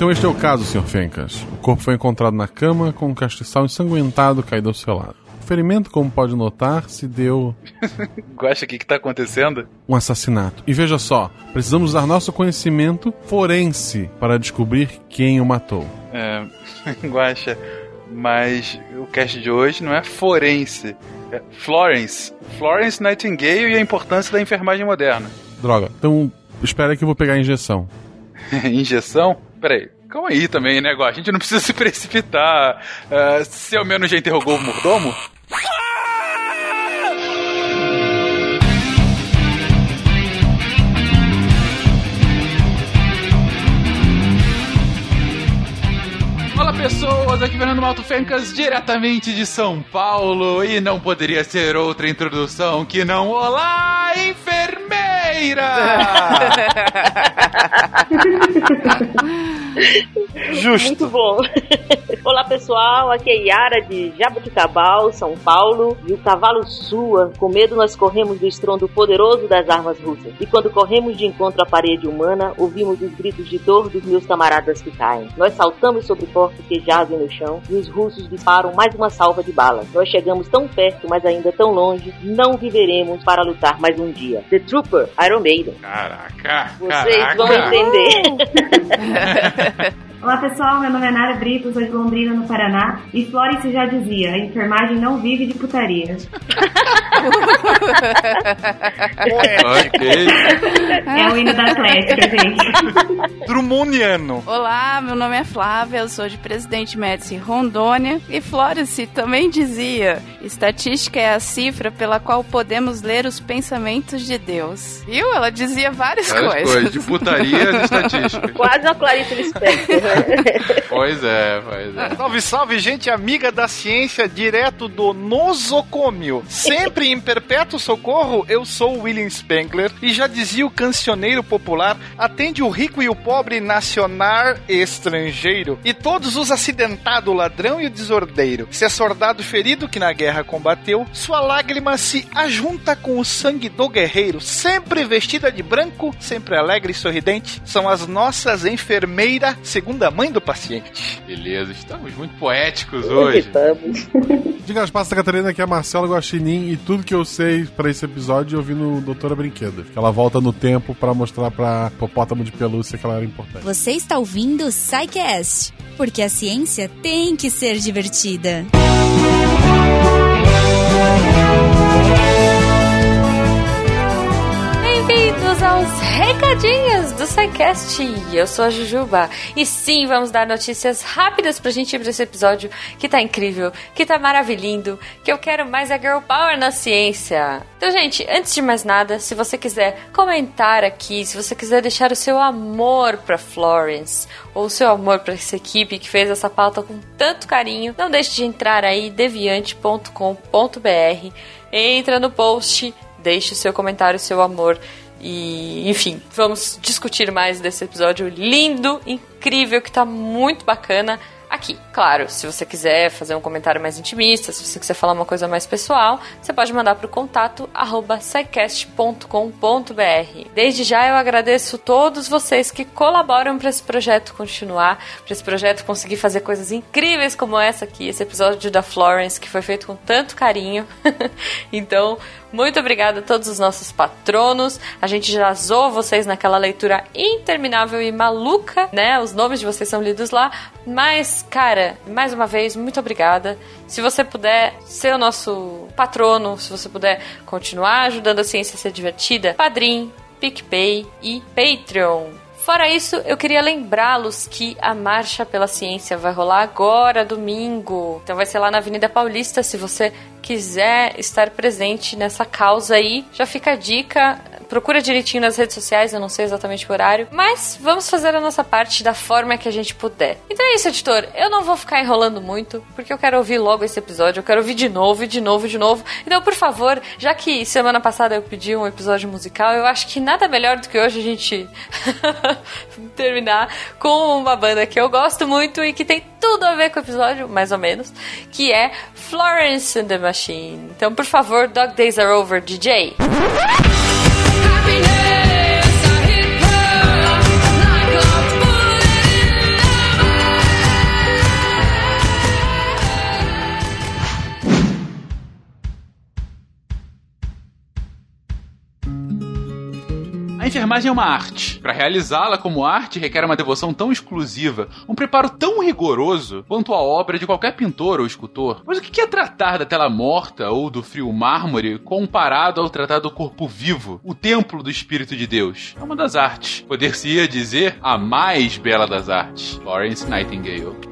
Então este é o caso, Sr. Fencas. O corpo foi encontrado na cama com um castiçal ensanguentado caído ao seu lado. O ferimento, como pode notar, se deu Gosta o que, que tá acontecendo? um assassinato. E veja só, precisamos usar nosso conhecimento forense para descobrir quem o matou. É, Guaxa, mas o cast de hoje não é forense, é Florence. Florence Nightingale e a importância da enfermagem moderna. Droga. Então, espera que eu vou pegar a injeção. Injeção? Peraí, calma aí também, né, Guaxa? A gente não precisa se precipitar. Ah, se ao menos já interrogou o mordomo? Pessoas, aqui Fernando Malto Fencas, diretamente de São Paulo, e não poderia ser outra introdução que não Olá, enfermeira! Justo. Muito bom. Olá pessoal, aqui é Yara de Jabuticabal, São Paulo. E o cavalo sua. Com medo nós corremos do estrondo poderoso das armas russas. E quando corremos de encontro à parede humana, ouvimos os gritos de dor dos meus camaradas que caem. Nós saltamos sobre corpos que jazem no chão e os russos disparam mais uma salva de balas. Nós chegamos tão perto, mas ainda tão longe. Não viveremos para lutar mais um dia. The Trooper, Iron Maiden. Caraca, Vocês caraca. vão entender. Olá pessoal, meu nome é Nara Brito, sou de Londrina, no Paraná. E Florence já dizia: a enfermagem não vive de putaria. É o hino da Atlética, gente. Drumondiano. Olá, meu nome é Flávia, eu sou de Presidente Médici Rondônia e Florence também dizia: estatística é a cifra pela qual podemos ler os pensamentos de Deus. Viu? Ela dizia várias, Várias coisas. coisas, de putaria de estatística. Quase a Clarice Lispector. Pois é, pois é. Salve, salve, gente amiga da ciência, direto do nosocômio. Sempre em perpétuo socorro, eu sou o William Spengler e já dizia o cancioneiro popular: atende o rico e o pobre, nacional e estrangeiro, e todos os acidentados, o ladrão e o desordeiro. Se é soldado ferido que na guerra combateu, sua lágrima se ajunta com o sangue do guerreiro, sempre vestida de branco, sempre alegre e sorridente. São as nossas enfermeiras, segunda mãe do paciente. Beleza, estamos muito poéticos hoje. Estamos. Diga as passas, Catarina, que é a Marcela Guaxinim e tudo que eu sei pra esse episódio eu vi no Doutora Brinquedo. Que ela volta no tempo pra mostrar pra Popótamo de Pelúcia que ela era importante. Você está ouvindo o Psycast, porque a ciência tem que ser divertida. Bem-vindos recadinhos do SciCast. Eu sou a Jujuba. E sim, vamos dar notícias rápidas pra gente ir pra esse episódio que tá incrível, que tá maravilhindo, que eu quero mais a Girl Power na ciência. Então, gente, antes de mais nada, se você quiser comentar aqui, se você quiser deixar o seu amor pra Florence, ou o seu amor pra essa equipe que fez essa pauta com tanto carinho, não deixe de entrar aí, deviante.com.br. Entra no post, deixe o seu comentário, o seu amor. E, enfim, vamos discutir mais desse episódio lindo, incrível, que tá muito bacana aqui. Claro, se você quiser fazer um comentário mais intimista, se você quiser falar uma coisa mais pessoal, você pode mandar para o contato arroba scicast.com.br. Desde já eu agradeço todos vocês que colaboram para esse projeto continuar, para esse projeto conseguir fazer coisas incríveis como essa aqui, esse episódio da Florence que foi feito com tanto carinho. então, muito obrigada a todos os nossos patronos. A gente já zoou vocês naquela leitura interminável e maluca, né? Os nomes de vocês são lidos lá. Mas, cara, mais uma vez, muito obrigada. Se você puder ser o nosso patrono, se você puder continuar ajudando a ciência a ser divertida, Padrim, PicPay e Patreon. Fora isso, eu queria lembrá-los que a Marcha pela Ciência vai rolar agora, domingo. Então vai ser lá na Avenida Paulista. Se você quiser estar presente nessa causa aí, já fica a dica. Procura direitinho nas redes sociais, eu não sei exatamente o horário. Mas vamos fazer a nossa parte da forma que a gente puder. Então é isso, editor. Eu não vou ficar enrolando muito, porque eu quero ouvir logo esse episódio. Eu quero ouvir de novo, de novo, de novo. Então, por favor, já que semana passada eu pedi um episódio musical, eu acho que nada melhor do que hoje a gente terminar com uma banda que eu gosto muito e que tem tudo a ver com o episódio, mais ou menos, que é Florence and the Machine. Então, por favor, Dog Days Are Over, DJ. Happiness, enfermagem é uma arte. Para realizá-la como arte requer uma devoção tão exclusiva, um preparo tão rigoroso quanto a obra de qualquer pintor ou escultor. Mas o que é tratar da tela morta ou do frio mármore comparado ao tratar do corpo vivo, o templo do Espírito de Deus? É uma das artes. Poder-se-ia dizer a mais bela das artes. Florence Nightingale.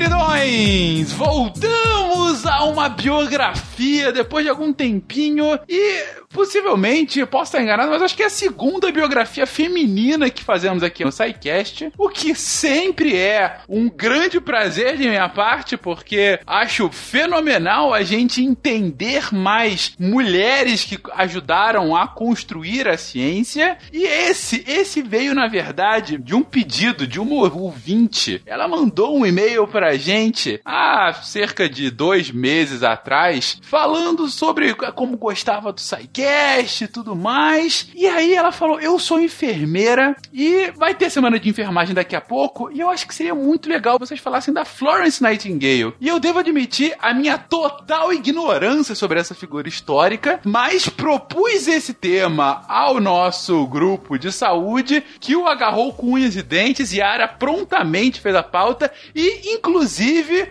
Queridões, voltamos a uma biografia depois de algum tempinho e possivelmente, posso estar enganado, mas acho que é a segunda biografia feminina que fazemos aqui no SciCast, o que sempre é um grande prazer de minha parte, porque acho fenomenal a gente entender mais mulheres que ajudaram a construir a ciência e esse, esse veio na verdade de um pedido de uma ouvinte. Ela mandou um e-mail gente há cerca de dois meses atrás, falando sobre como gostava do SciCast e tudo mais. E aí ela falou: Eu sou enfermeira e vai ter semana de enfermagem daqui a pouco. E eu acho que seria muito legal vocês falassem da Florence Nightingale. E eu devo admitir a minha total ignorância sobre essa figura histórica, mas propus esse tema ao nosso grupo de saúde, que o agarrou com unhas e dentes. E a Ara prontamente fez a pauta e, inclusive,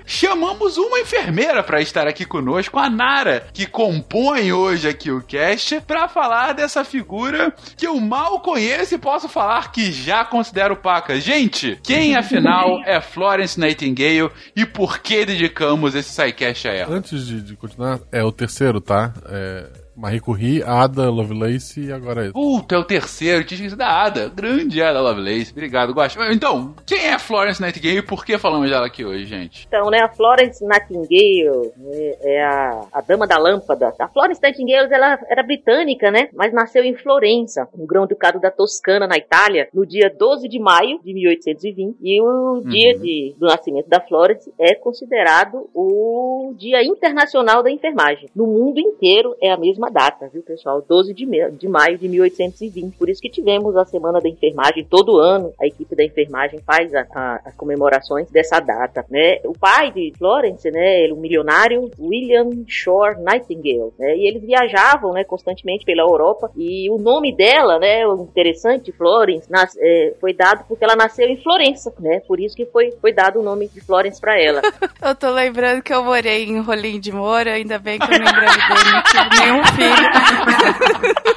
chamamos uma enfermeira para estar aqui conosco, a Nara, que compõe hoje aqui o cast, para falar dessa figura que eu mal conheço e posso falar que já considero paca. Gente, quem afinal é Florence Nightingale e por que dedicamos esse sidecast a ela? Antes de, de continuar, é o terceiro, tá? É, Marie Curie, Ada Lovelace e agora é. Puta, é o terceiro, tinha esquecido da Ada. Grande Ada Lovelace. Obrigado, Guache. Então, quem é a Florence Nightingale e por que falamos dela aqui hoje, gente? Então, né, a Florence Nightingale né, é a, a dama da lâmpada. A Florence Nightingale, ela era britânica, né, mas nasceu em Florença, no grão-ducado da Toscana, na Itália, no dia 12 de maio de 1820. E o dia Uhum. de, do nascimento da Florence é considerado o Dia Internacional da Enfermagem. No mundo inteiro é a mesma data, viu, pessoal? 12 de, de maio de 1820. Por isso que tivemos a Semana da Enfermagem todo ano. A equipe da enfermagem faz a- a- as comemorações dessa data, né? O pai de Florence, né, ele, o milionário William Shore Nightingale, né? E eles viajavam, né, constantemente pela Europa e o nome dela, né, o interessante, Florence, nas- é, foi dado porque ela nasceu em Florença, né? Por isso que foi, foi dado o nome de Florence para ela. Eu tô lembrando que eu morei em Rolim de Moura, ainda bem que eu não engravidei, nenhum filho.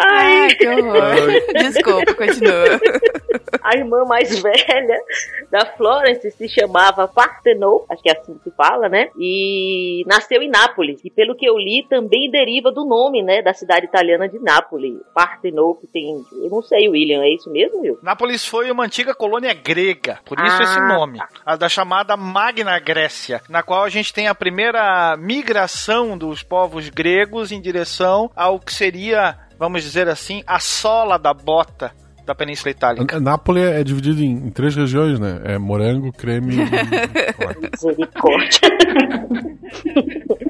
Ai, que horror. Desculpa, continua. A irmã mais velha da Florence se chamava Parthenon, acho que é assim que se fala, né? E nasceu em Nápoles. E pelo que eu li, também deriva do nome, né, da cidade italiana de Nápoles. Parthenon, que tem, eu não sei, William, é isso mesmo, Will? Nápoles foi uma antiga colônia grega, por isso Ah, esse nome. A da chamada Magna Grécia, na qual a gente tem a primeira migração dos povos gregos em direção ao que seria, vamos dizer assim, a sola da bota da Península Itálica. Nápoles é dividido em, em três regiões, né? É morango, creme e. Misericórdia.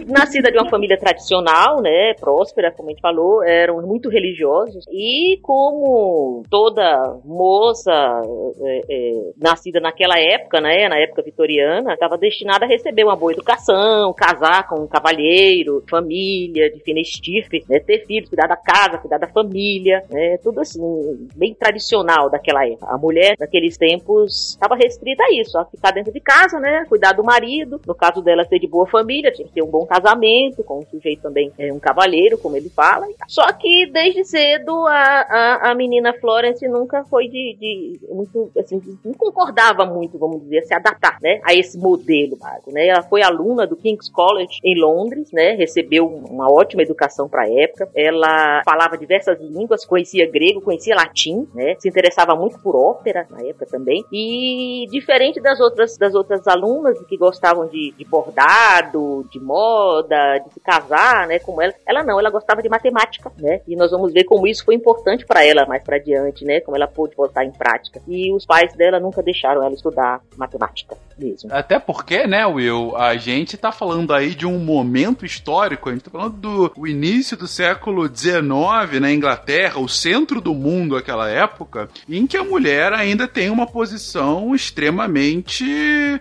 Nascida de uma família tradicional, né, próspera, como a gente falou, eram muito religiosos e como toda moça é, é, nascida naquela época, né, na época vitoriana, estava destinada a receber uma boa educação, casar com um cavalheiro, família de fina estirpe, né, ter filhos, cuidar da casa, cuidar da família, né, tudo assim bem tradicional daquela época. A mulher naqueles tempos estava restrita a isso, a ficar dentro de casa, né, cuidar do marido, no caso dela ser de boa família, tinha que ter um bom casamento, com um sujeito também, é, um cavalheiro, como ele fala. Só que desde cedo a, a, a menina Florence nunca foi de, de muito, assim, não concordava muito, vamos dizer, se adaptar, né, a esse modelo básico, né. Ela foi aluna do King's College em Londres, né, recebeu uma ótima educação para a época. Ela falava diversas línguas, conhecia grego, conhecia latim, né, se interessava muito por ópera na época também. E diferente das outras das outras alunas que gostavam de, de bordado, de moda, de se casar, né, como ela. Ela não, ela gostava de matemática, né? E nós vamos ver como isso foi importante para ela mais para diante, né? Como ela pôde botar em prática. E os pais dela nunca deixaram ela estudar matemática mesmo. Até porque, né, Will, a gente tá falando aí de um momento histórico, a gente tá falando do início do século XIX na Inglaterra, o centro do mundo aquela época, em que a mulher ainda tem uma posição extremamente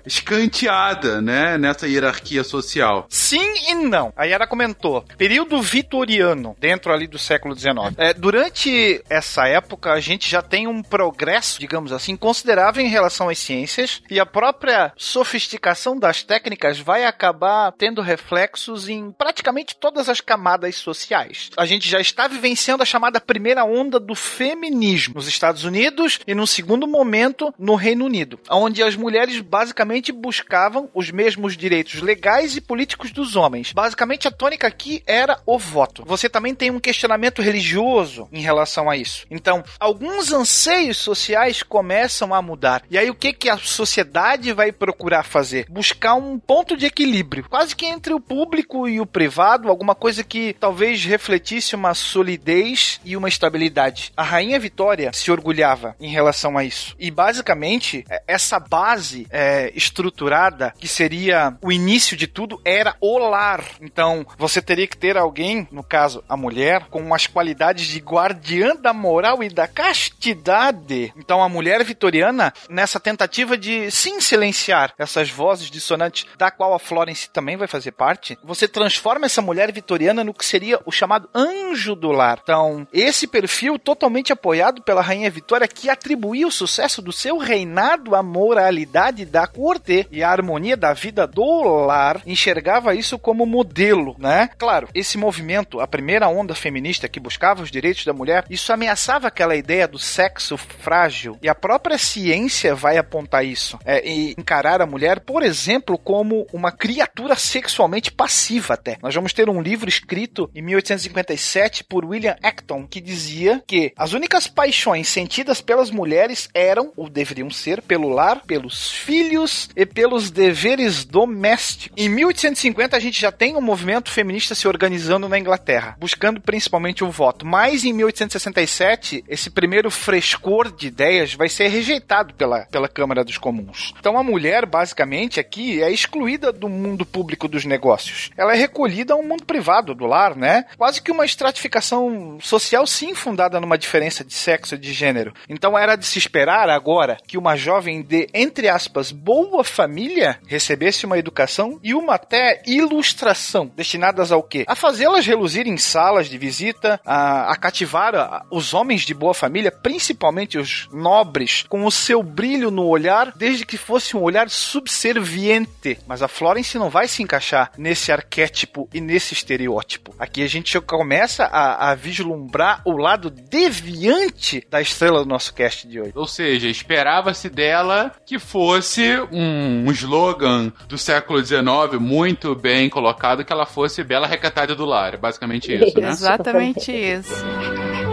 escanteada, né, nessa hierarquia social. Sim e não. A Yara comentou, período vitoriano, dentro ali do século XIX. É, durante essa época, a gente já tem um progresso, digamos assim, considerável em relação às ciências, e a própria sofisticação das técnicas vai acabar tendo reflexos em praticamente todas as camadas sociais. A gente já está vivenciando a chamada primeira onda do feminismo nos Estados Unidos e, no segundo momento, no Reino Unido, onde as mulheres basicamente buscavam os mesmos direitos legais e políticos dos homens. Basicamente, a tônica aqui era o voto. Você também tem um questionamento religioso em relação a isso. Então, alguns anseios sociais começam a mudar. E aí, o que, que a sociedade vai procurar fazer? Buscar um ponto de equilíbrio, quase que entre o público e o privado, alguma coisa que talvez refletisse uma solidez e uma estabilidade. A rainha Vitória se orgulhava em relação a isso. E basicamente, é, essa base é, estruturada, que seria o início de tudo, era o lar. Então, você teria que ter alguém, no caso, a mulher, com as qualidades de guardiã da moral e da castidade. Então, a mulher vitoriana, nessa tentativa de sim silenciar essas vozes dissonantes, da qual a Florence também vai fazer parte, você transforma essa mulher vitoriana no que seria o chamado anjo do lar. Então, esse perfil totalmente apoiado pela rainha Vitória, que atribuía o sucesso do seu reinado à moralidade da corte e à harmonia da vida do lar, enxergava isso como modelo, né? Claro, esse movimento, a primeira onda feminista que buscava os direitos da mulher, isso ameaçava aquela ideia do sexo frágil. E a própria ciência vai apontar isso. É, e encarar a mulher, por exemplo, como uma criatura sexualmente passiva até. Nós vamos ter um livro escrito em 1857 por William Acton que dizia que as únicas paixões sentidas pelas mulheres eram, ou deveriam ser, pelo lar, pelos filhos e pelos deveres domésticos. Em 1850 a gente já tem um movimento feminista se organizando na Inglaterra, buscando principalmente o voto. Mas em 1867, esse primeiro frescor de ideias vai ser rejeitado pela, pela Câmara dos Comuns. Então a mulher, basicamente, aqui é excluída do mundo público dos negócios. Ela é recolhida ao mundo privado do lar, né? Quase que uma estratificação social, sim, fundada numa diferença de sexo de gênero. Então era de se esperar agora que uma jovem de, entre aspas, boa família recebesse uma educação e uma até ilustração destinadas ao quê? A fazê-las reluzir em salas de visita, a, a cativar a, os homens de boa família, principalmente os nobres, com o seu brilho no olhar, desde que fosse um olhar subserviente. Mas a Florence não vai se encaixar nesse arquétipo e nesse estereótipo. Aqui a gente começa a, a vislumbrar o lado deviante da estrela do nosso cast de hoje. Ou seja, esperava-se dela que fosse um, um slogan do século XIX muito bem colocado, que ela fosse bela recatada do lar. É basicamente isso, né? Exatamente isso.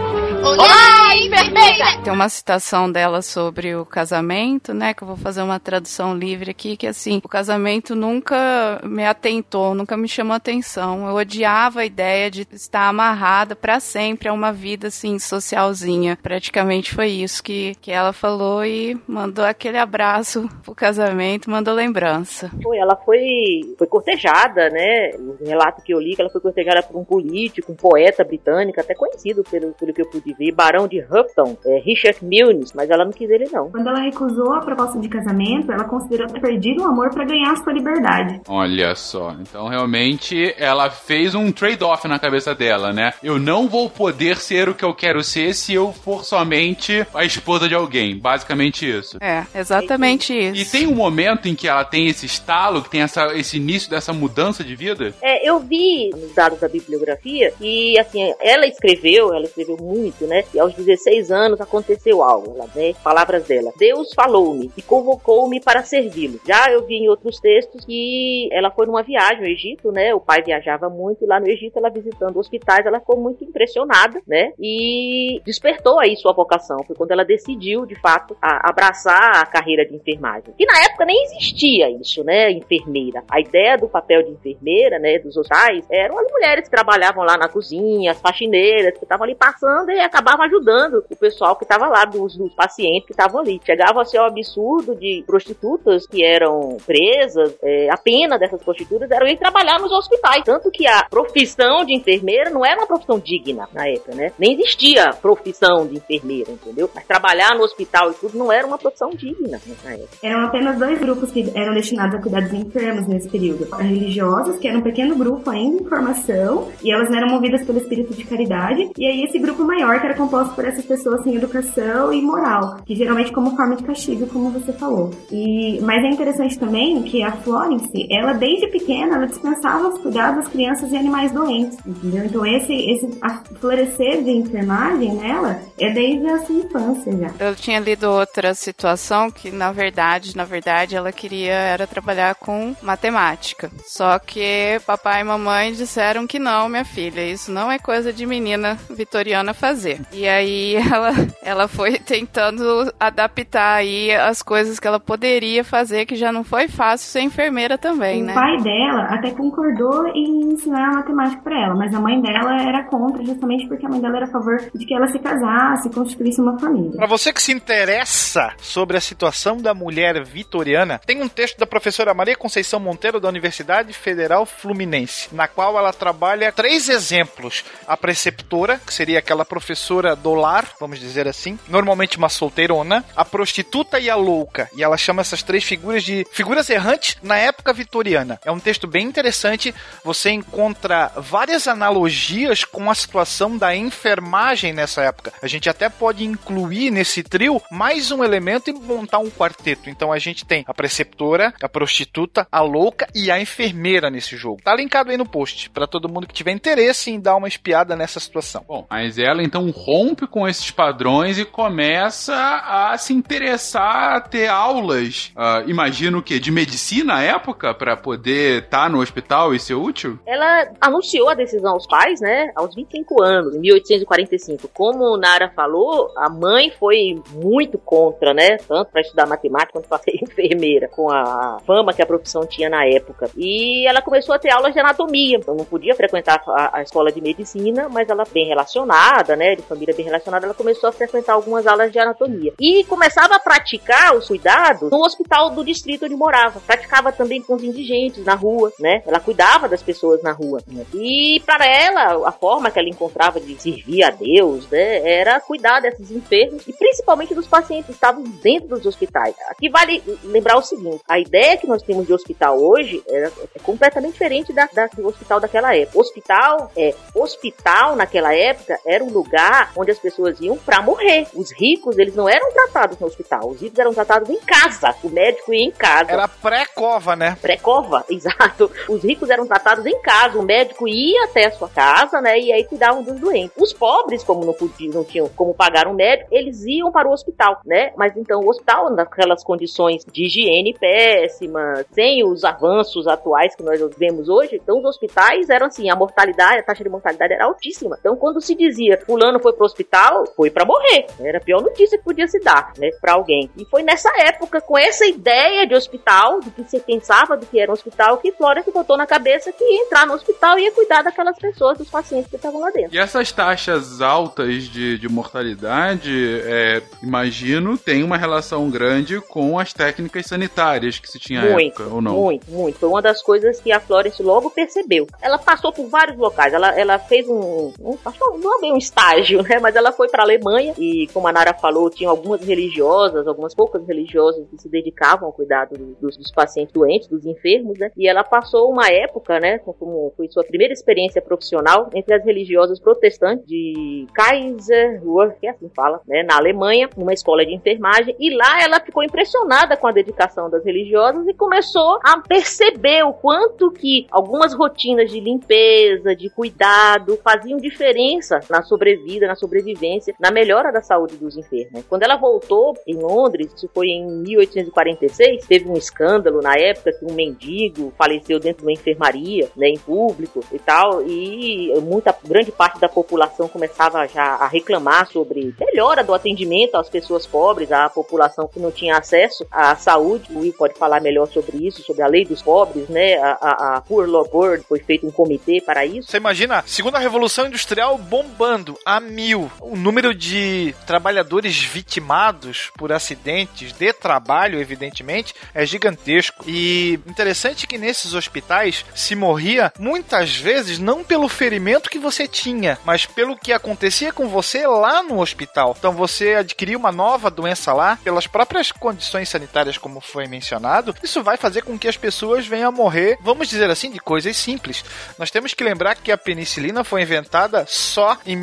Olá, enfermeira! Tem uma citação dela sobre o casamento, né? Que eu vou fazer uma tradução livre aqui, que assim, o casamento nunca me atentou, nunca me chamou atenção. Eu odiava a ideia de estar amarrada para sempre a uma vida assim, socialzinha. Praticamente foi isso que, que ela falou e mandou aquele abraço pro casamento, mandou lembrança. Foi, ela foi, foi cortejada, né? O relato que eu li, que ela foi cortejada por um político, um poeta britânico, até conhecido pelo, pelo que eu pude ver, Barão de Houghton, é, Richard Milnes, mas ela não quis ele não. Quando ela recusou a proposta de casamento, ela considerou ter perdido o amor para ganhar sua liberdade. Olha só, então realmente ela fez um trade-off na cabeça dela, né? Eu não vou poder ser o que eu quero ser se eu for somente a esposa de alguém. Basicamente isso. É, exatamente isso. E tem um momento em que ela tem esse estalo, que tem essa, esse início dessa mudança de vida? É, eu vi nos dados da bibliografia e assim, ela escreveu, ela escreveu muito, dito, né? E aos 16 anos aconteceu algo, né? Palavras dela. Deus falou-me e convocou-me para servi-lo. Já eu vi em outros textos que ela foi numa viagem ao Egito, né? O pai viajava muito e lá no Egito ela visitando hospitais, ela ficou muito impressionada, né? E despertou aí sua vocação. Foi quando ela decidiu, de fato, a, abraçar a carreira de enfermagem. E na época nem existia isso, né? Enfermeira. A ideia do papel de enfermeira, né? Dos hospitais, eram as mulheres que trabalhavam lá na cozinha, as faxineiras que estavam ali passando e acabavam ajudando o pessoal que estava lá, dos, dos pacientes que estavam ali. Chegava a ser um absurdo de prostitutas que eram presas, é, a pena dessas prostitutas era ir trabalhar nos hospitais. Tanto que a profissão de enfermeira não era uma profissão digna na época, né? Nem existia profissão de enfermeira, entendeu? Mas trabalhar no hospital e tudo não era uma profissão digna nessa época. Eram apenas dois grupos que eram destinados a cuidar dos enfermos nesse período. As religiosas, que era um pequeno grupo ainda em formação, e elas eram movidas pelo espírito de caridade, e aí esse grupo maior que era composto por essas pessoas sem educação e moral, que geralmente como forma de castigo, como você falou. E mas é interessante também que a Florence, ela desde pequena, ela dispensava os cuidados das crianças e animais doentes, entendeu? Então esse esse florescer de enfermagem nela é desde a sua infância já. Eu tinha lido outra situação que na verdade, na verdade, ela queria era trabalhar com matemática. Só que papai e mamãe disseram que não, minha filha, isso não é coisa de menina vitoriana fazer. E aí ela ela foi tentando adaptar aí as coisas que ela poderia fazer, que já não foi fácil ser enfermeira também, o né? O pai dela até concordou em ensinar matemática para ela, mas a mãe dela era contra, justamente porque a mãe dela era a favor de que ela se casasse, constituísse uma família. Para você que se interessa sobre a situação da mulher vitoriana, tem um texto da professora Maria Conceição Monteiro da Universidade Federal Fluminense, na qual ela trabalha três exemplos: a preceptora, que seria aquela professora do lar, vamos dizer assim, normalmente uma solteirona, a prostituta e a louca. E ela chama essas três figuras de figuras errantes na época vitoriana. É um texto bem interessante. Você encontra várias analogias com a situação da enfermagem nessa época. A gente até pode incluir nesse trio mais um elemento e montar um quarteto. Então a gente tem a preceptora, a prostituta, a louca e a enfermeira nesse jogo. Tá linkado aí no post para todo mundo que tiver interesse em dar uma espiada nessa situação. Bom, mas ela então rompe com esses padrões e começa a se interessar a ter aulas, uh, imagino que de medicina à época para poder estar tá no hospital e ser útil. Ela anunciou a decisão aos pais, né, aos 25 anos, em 1845. Como Nara falou, a mãe foi muito contra, né, tanto para estudar matemática quanto para ser enfermeira, com a fama que a profissão tinha na época. E ela começou a ter aulas de anatomia. Então não podia frequentar a, a escola de medicina, mas ela bem relacionada, né, de família bem relacionada, ela começou a frequentar algumas aulas de anatomia. E começava a praticar os cuidados no hospital do distrito onde morava. Praticava também com os indigentes na rua, né? Ela cuidava das pessoas na rua. E para ela, a forma que ela encontrava de servir a Deus, né, era cuidar desses enfermos e principalmente dos pacientes que estavam dentro dos hospitais. Aqui vale lembrar o seguinte: a ideia que nós temos de hospital hoje é, é completamente diferente da, da, do hospital daquela época. Hospital é hospital naquela época era um lugar onde as pessoas iam para morrer. Os ricos eles não eram tratados no hospital, os ricos eram tratados em casa. O médico ia em casa. Era pré-cova, né? Pré-cova, exato. Os ricos eram tratados em casa. O médico ia até a sua casa, né? E aí cuidavam dos doentes. Os pobres, como não podiam, não tinham como pagar um médico, eles iam para o hospital, né? Mas então o hospital, naquelas condições de higiene péssimas, sem os avanços atuais que nós vemos hoje, então os hospitais eram assim, a mortalidade, a taxa de mortalidade era altíssima. Então quando se dizia fulano foi pro hospital, foi para morrer. Era a pior notícia que podia se dar, né, para alguém. E foi nessa época, com essa ideia de hospital, do que se pensava do que era um hospital, que Flora se botou na cabeça que ia entrar no hospital e ia cuidar daquelas pessoas, dos pacientes que estavam lá dentro. E essas taxas altas de, de mortalidade, é, imagino, tem uma relação grande com as técnicas sanitárias que se tinha à muito, época, ou não? Muito, muito. Foi uma das coisas que a Florence logo percebeu. Ela passou por vários locais, ela, ela fez um, um não é bem um estágio, né, mas ela foi para a Alemanha e, como a Nara falou, tinha algumas religiosas, algumas poucas religiosas que se dedicavam ao cuidado dos, dos pacientes doentes, dos enfermos, né, e ela passou uma época, né, como foi sua primeira experiência profissional entre as religiosas protestantes de Kaiserwerth, que é assim fala, né, na Alemanha, numa escola de enfermagem, e lá ela ficou impressionada com a dedicação das religiosas e começou a perceber o quanto que algumas rotinas de limpeza, de cuidado, faziam diferença na sobrevida sobrevida, na sobrevivência, na melhora da saúde dos enfermos. Quando ela voltou em Londres, isso foi em 1846, teve um escândalo na época que um mendigo faleceu dentro de uma enfermaria, né, em público e tal, e muita grande parte da população começava já a reclamar sobre melhora do atendimento às pessoas pobres, à população que não tinha acesso à saúde. O Will pode falar melhor sobre isso, sobre a lei dos pobres, né? A, a, a Poor Law Board foi feito um comitê para isso. Você imagina, segunda revolução industrial bombando a mil. O número de trabalhadores vitimados por acidentes de trabalho, evidentemente, é gigantesco. E interessante que nesses hospitais se morria muitas vezes não pelo ferimento que você tinha, mas pelo que acontecia com você lá no hospital. Então você adquiria uma nova doença lá pelas próprias condições sanitárias, como foi mencionado. Isso vai fazer com que as pessoas venham a morrer, vamos dizer assim, de coisas simples. Nós temos que lembrar que a penicilina foi inventada só em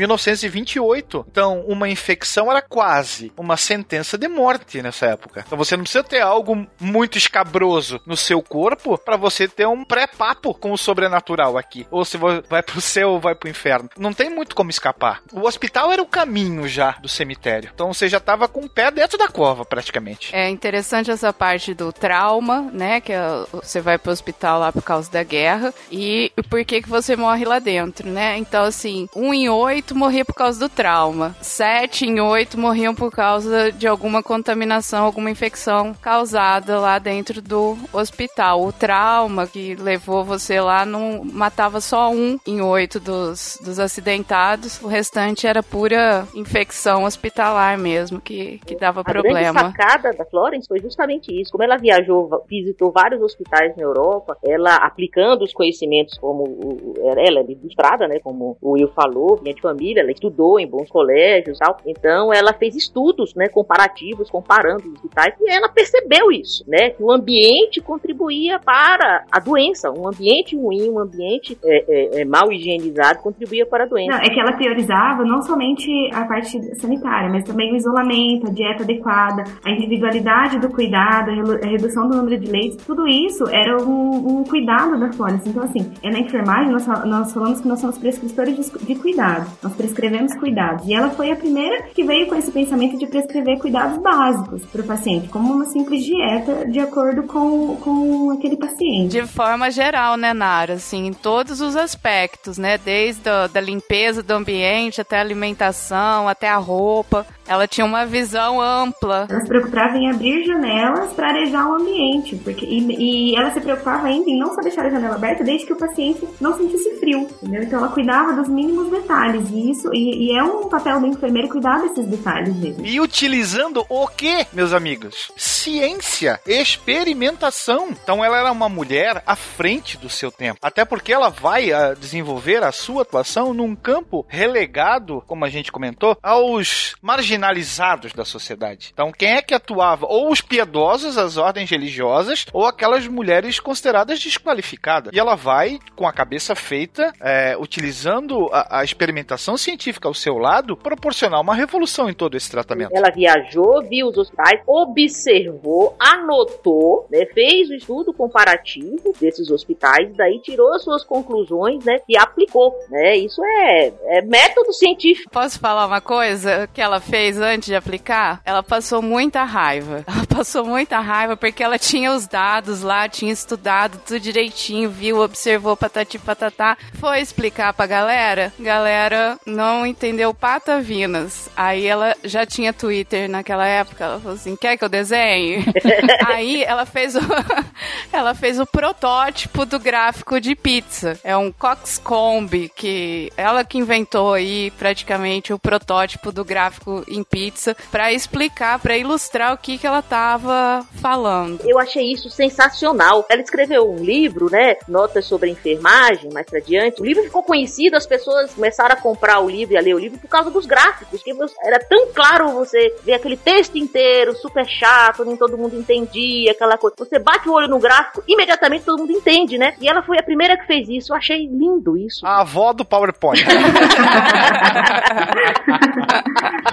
1928. Então, uma infecção era quase uma sentença de morte nessa época. Então, você não precisa ter algo muito escabroso no seu corpo para você ter um pré-papo com o sobrenatural aqui. Ou se vai pro céu ou vai pro inferno. Não tem muito como escapar. O hospital era o caminho já do cemitério. Então, você já tava com o pé dentro da cova, praticamente. É interessante essa parte do trauma, né? Que é, você vai pro hospital lá por causa da guerra. E por que que você morre lá dentro, né? Então, assim, um em oito morria por causa do trauma. Sete em oito morriam por causa de alguma contaminação, alguma infecção causada lá dentro do hospital. O trauma que levou você lá não matava só um em oito dos, dos acidentados. O restante era pura infecção hospitalar mesmo, que, que dava A problema. grande sacada da Florence foi justamente isso. Como ela viajou, visitou vários hospitais na Europa, ela aplicando os conhecimentos como ela é ilustrada, né, como o Will falou, vinha de família, ela estudou em bons colégios, tal. Então ela fez estudos, né, comparativos, comparando os hospitais e ela percebeu isso, né, que o ambiente contribuía para a doença, um ambiente ruim, um ambiente é, é, é, mal higienizado contribuía para a doença. Não, é que ela priorizava não somente a parte sanitária, mas também o isolamento, a dieta adequada, a individualidade do cuidado, a redução do número de leitos, tudo isso era um, um cuidado da Florence. Então, assim, é na enfermagem nós, nós falamos que nós somos prescritores de, de cuidado, nós prescrevemos cuidados. E ela foi a primeira que veio com esse pensamento de prescrever cuidados básicos para o paciente, como uma simples dieta de acordo com, com aquele paciente. De forma geral, né, Nara? Assim, em todos os aspectos, né? Desde a, da limpeza do ambiente até a alimentação, até a roupa. Ela tinha uma visão ampla. Ela se preocupava em abrir janelas para arejar o ambiente, porque e, e ela se preocupava ainda em não só deixar a janela aberta desde que o paciente não sentisse frio, entendeu? Então ela cuidava dos mínimos detalhes e isso e, e é um papel do enfermeiro cuidar desses detalhes mesmo. E utilizando o que, meus amigos? Ciência, experimentação. Então ela era uma mulher à frente do seu tempo. Até porque ela vai ah, desenvolver a sua atuação num campo relegado, como a gente comentou, aos marginalizados da sociedade. Então quem é que atuava? Ou os piedosos, as ordens religiosas, ou aquelas mulheres consideradas desqualificadas. E ela vai, com a cabeça feita, é, utilizando a, a experimentação científica ao seu lado, proporcionar uma revolução em todo esse tratamento. Ela viajou, viu os hospitais, observou, anotou, né, fez o estudo comparativo desses hospitais, daí tirou as suas conclusões, né, e aplicou, né? Isso é, é método científico. Posso falar uma coisa que ela fez antes de aplicar? Ela passou muita raiva. Ela passou muita raiva porque ela tinha os dados lá, tinha estudado tudo direitinho, viu, observou patati patatá. Foi explicar pra galera, galera não entendeu patavinas. Aí ela já tinha Twitter naquela época, ela falou assim, quer que eu desenhe? Aí ela fez o, ela fez o protótipo do gráfico de pizza. É um Coxcomb, que ela que inventou aí praticamente o protótipo do gráfico em pizza pra explicar, pra ilustrar o que que ela tava falando. Eu achei isso sensacional. Ela escreveu um livro, né? Notas sobre enfermagem, mais pra diante. O livro ficou conhecido, as pessoas começaram a comprar o livro e a ler o livro por causa dos gráficos. Que era tão claro você ver aquele texto inteiro, super chato, nem todo mundo entendia, aquela coisa. Você bate o olho no gráfico, imediatamente todo mundo entende, né? E ela foi a primeira que fez isso. Eu achei lindo isso. A avó do PowerPoint.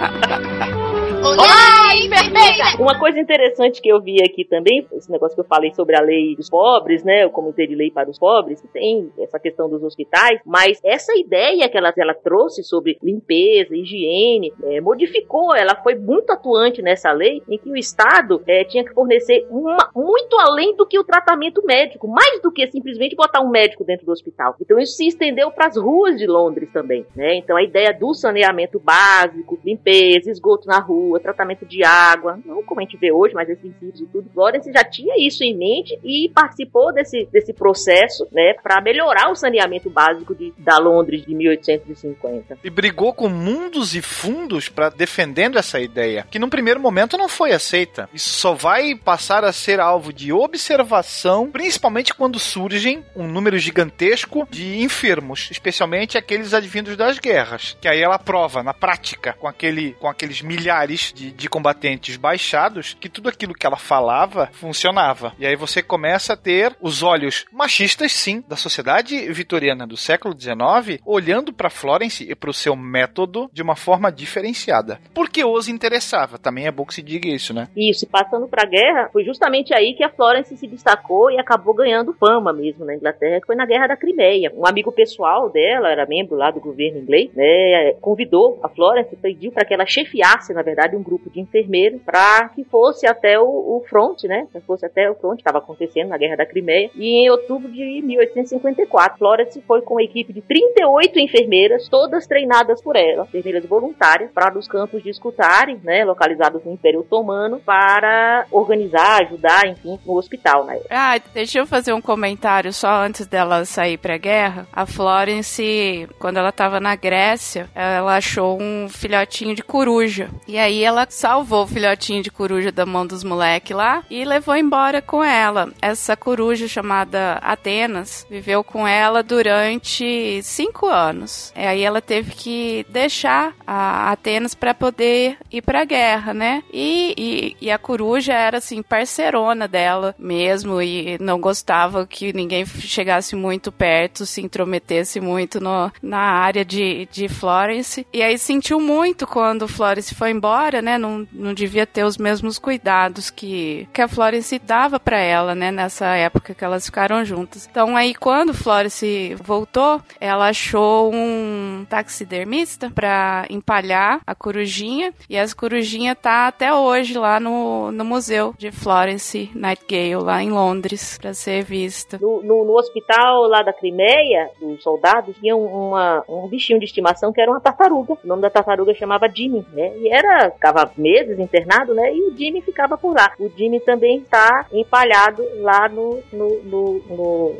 哈哈 Uma coisa interessante que eu vi aqui também, esse negócio que eu falei sobre a lei dos pobres, né? O comitê de lei para os pobres, tem essa questão dos hospitais, mas essa ideia que ela, ela trouxe sobre limpeza, higiene, é, modificou, ela foi muito atuante nessa lei, em que o Estado é, tinha que fornecer uma, muito além do que o tratamento médico, mais do que simplesmente botar um médico dentro do hospital. Então isso se estendeu para as ruas de Londres também, né? Então a ideia do saneamento básico, limpeza, esgoto na rua, tratamento de água, não como a gente vê hoje, mas esses princípios e tudo, Florence já tinha isso em mente e participou desse, desse processo, né, para melhorar o saneamento básico de, da Londres de 1850. E brigou com mundos e fundos para defendendo essa ideia, que num primeiro momento não foi aceita. Isso só vai passar a ser alvo de observação, principalmente quando surgem um número gigantesco de enfermos, especialmente aqueles advindos das guerras, que aí ela prova na prática com aquele com aqueles milhares de, de combatentes baixados que tudo aquilo que ela falava funcionava. E aí você começa a ter os olhos machistas, sim, da sociedade vitoriana do século XIX, olhando para Florence e para o seu método de uma forma diferenciada. Porque os interessava. Também é bom que se diga isso, né? Isso, passando para a guerra, foi justamente aí que a Florence se destacou e acabou ganhando fama mesmo na Inglaterra, que foi na Guerra da Crimeia. Um amigo pessoal dela, era membro lá do governo inglês, né, convidou a Florence, pediu para que ela chefiasse, na verdade, um grupo de enfermeiros para que fosse até o, o front, né? Que fosse até o front, estava acontecendo na Guerra da Crimeia. E em outubro de 1854, Florence foi com uma equipe de 38 enfermeiras, todas treinadas por ela, enfermeiras voluntárias, para os campos de escutarem, né? Localizados no Império Otomano, para organizar, ajudar, enfim, no hospital, né? Ah, deixa eu fazer um comentário só antes dela sair pra guerra. A Florence, quando ela tava na Grécia, ela achou um filhotinho de coruja. E aí ela salvou o filhotinho de coruja da mão dos moleques lá e levou embora com ela. Essa coruja chamada Atenas viveu com ela durante cinco anos. E aí ela teve que deixar a Atenas para poder ir pra guerra, né? E, e, e a coruja era assim, parceirona dela mesmo e não gostava que ninguém chegasse muito perto, se intrometesse muito no, na área de, de Florence. E aí sentiu muito quando Florence foi embora, né? Não, não devia ter os mesmos cuidados que, que a Florence dava para ela, né? Nessa época que elas ficaram juntas. Então aí quando Florence voltou, ela achou um taxidermista para empalhar a corujinha e essa corujinha tá até hoje lá no, no museu de Florence Nightingale lá em Londres para ser vista. No, no, no, hospital lá da Crimeia, os soldados tinham uma, um bichinho de estimação que era uma tartaruga. O nome da tartaruga chamava Jimmy, né? E era ficava meses internado, né? E o Jimmy ficava por lá. O Jimmy também está empalhado lá no no, no, no,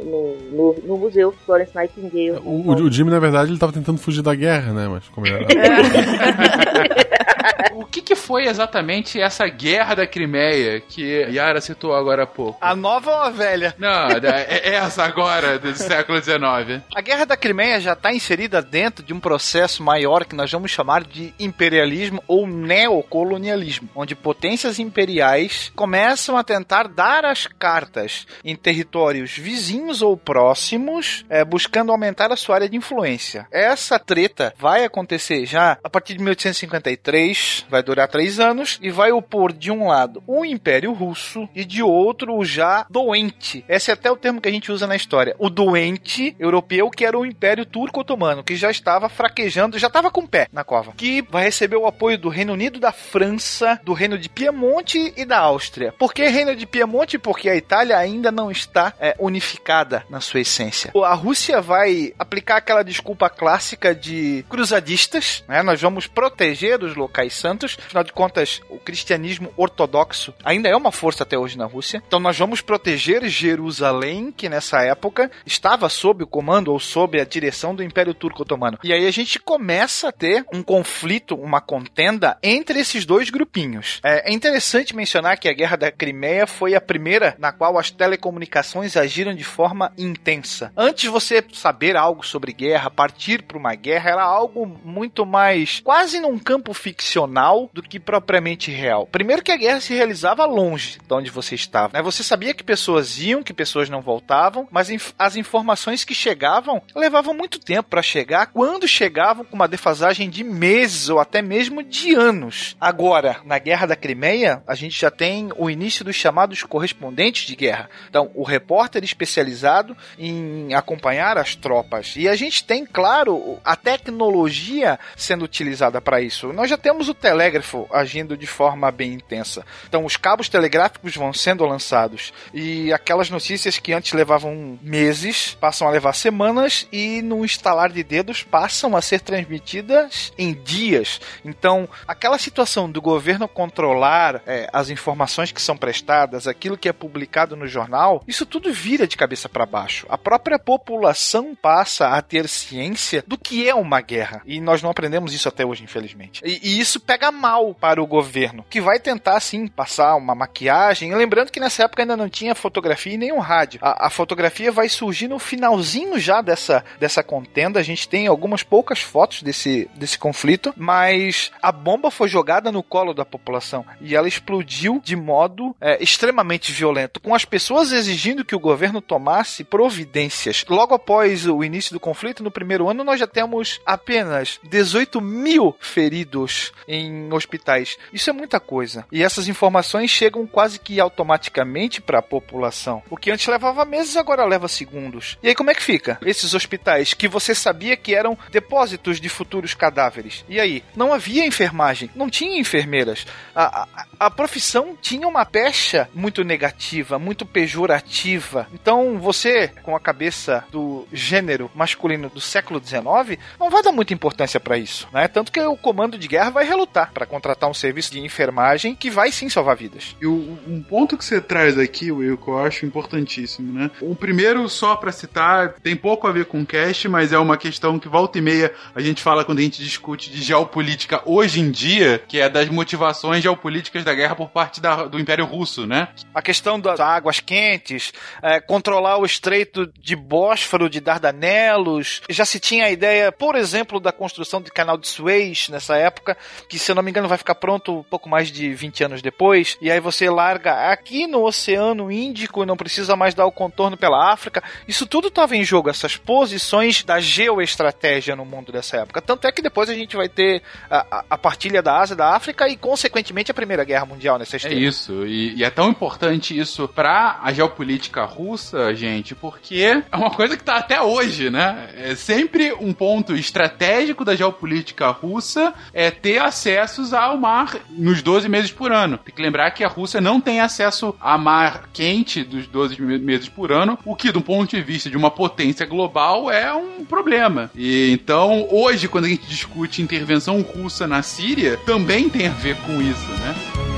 no, no museu Florence Nightingale. O, o, Jimmy, na verdade, ele estava tentando fugir da guerra, né? Mas como era... o que, que foi exatamente essa guerra da Crimeia que Yara citou agora há pouco? A nova ou a velha? Não, é essa agora, do século XIX. A guerra da Crimeia já está inserida dentro de um processo maior que nós vamos chamar de imperialismo ou neocolonialismo, onde potências imperiais começam a tentar dar as cartas em territórios vizinhos ou próximos, é, buscando aumentar a sua área de influência. Essa treta vai acontecer já a partir de 1853, vai durar três anos, e vai opor de um lado o Império Russo e de outro o já doente. Esse é até o termo que a gente usa na história. O doente europeu, que era o Império Turco-Otomano, que já estava fraquejando, já estava com o pé na cova. Que vai receber o apoio do Reino Unido, da França, do Reino de Piemonte e da Áustria. Por que Reino de Piemonte? Porque a Itália ainda não está é, unificada na sua essência. A Rússia vai aplicar aquela desculpa clássica de cruzadistas, né? Nós vamos proteger os locais santos. Afinal de contas, o cristianismo ortodoxo ainda é uma força até hoje na Rússia. Então nós vamos proteger Jerusalém, que nessa época estava sob o comando ou sob a direção do Império Turco Otomano. E aí a gente começa a ter um conflito, uma contenda entre esses dois grupinhos. É, é interessante mencionar que a Guerra da Crimeia foi a primeira na qual as telecomunicações agiram de forma intensa. Antes você saber algo sobre guerra, partir para uma guerra, era algo muito mais quase num campo ficcional ficcional do que propriamente real. Primeiro que a guerra se realizava longe de onde você estava. Né? Você sabia que pessoas iam, que pessoas não voltavam, mas inf as informações que chegavam levavam muito tempo para chegar. Quando chegavam com uma defasagem de meses ou até mesmo de anos. Agora, na Guerra da Crimeia, a gente já tem o início dos chamados correspondentes de guerra. Então, o repórter especializado em acompanhar as tropas. E a gente tem, claro, a tecnologia sendo utilizada para isso. Nós já temos o telégrafo agindo de forma bem intensa. Então, os cabos telegráficos vão sendo lançados. E aquelas notícias que antes levavam meses passam a levar semanas e, num estalar de dedos, passam a ser transmitidas em dias. Então, aquela situação do governo controlar é, as informações que são prestadas, aquilo que é publicado no jornal, isso tudo vira de cabeça para baixo. A própria população passa a ter ciência do que é uma guerra. E nós não aprendemos isso até hoje, infelizmente. E, e isso pega mal para o governo, que vai tentar, sim, passar uma maquiagem. Lembrando que nessa época ainda não tinha fotografia e nenhum rádio. A, a fotografia vai surgir no finalzinho já dessa, dessa contenda. A gente tem algumas poucas fotos desse, desse conflito, mas a bomba foi jogada no colo da população e ela explodiu de modo é, extremamente violento, com as pessoas exigindo que o governo tomasse providências. Logo após o início do conflito, no primeiro ano, nós já temos apenas 18 mil feridos em hospitais. Isso é muita coisa. E essas informações chegam quase que automaticamente para a população. O que antes levava meses, agora leva segundos. E aí como é que fica? Esses hospitais que você sabia que eram depósitos de futuros cadáveres. E aí? Não havia enfermagem, não tinha enfermeiras. A, a, a profissão tinha uma pecha muito negativa, muito pejorativa. Então você, com a cabeça do gênero masculino do século XIX, não vai dar muita importância para isso, né? Tanto que o comando de guerra vai relutar para contratar um serviço de enfermagem que vai sim salvar vidas. E o, um ponto que você traz aqui, Will, que eu acho importantíssimo, né? O primeiro, só para citar, tem pouco a ver com cast, mas é uma questão que volta e meia a gente fala quando a gente discute de geopolítica hoje em dia, que é das motivações geopolíticas da guerra por parte da, do Império Russo, né? A questão das águas quentes, é, controlar o estreito de Bósforo, de Dardanelos. Já se tinha a ideia, por exemplo, da construção do canal de Suez nessa época, que se eu não me engano vai ficar pronto um pouco mais de 20 anos depois. E aí você larga aqui no Oceano Índico, não precisa mais dar o contorno pela África. Isso tudo estava em jogo, essas posições da geoestratégia no mundo dessa época. Tanto é que depois a gente vai ter a, a, a partilha da Ásia, da África e, consequentemente, a Primeira Guerra Mundial nessa história. É isso, e, e, é tão importante isso para a geopolítica russa, gente, porque é uma coisa que tá até hoje, né? É sempre um ponto estratégico da geopolítica russa é ter acessos ao mar nos 12 meses por ano. Tem que lembrar que a Rússia não tem acesso a mar quente dos 12 meses por ano, o que, do ponto de vista de uma potência global, é um problema. E então, hoje, quando a gente discute intervenção russa na Síria, também tem a ver com isso, né?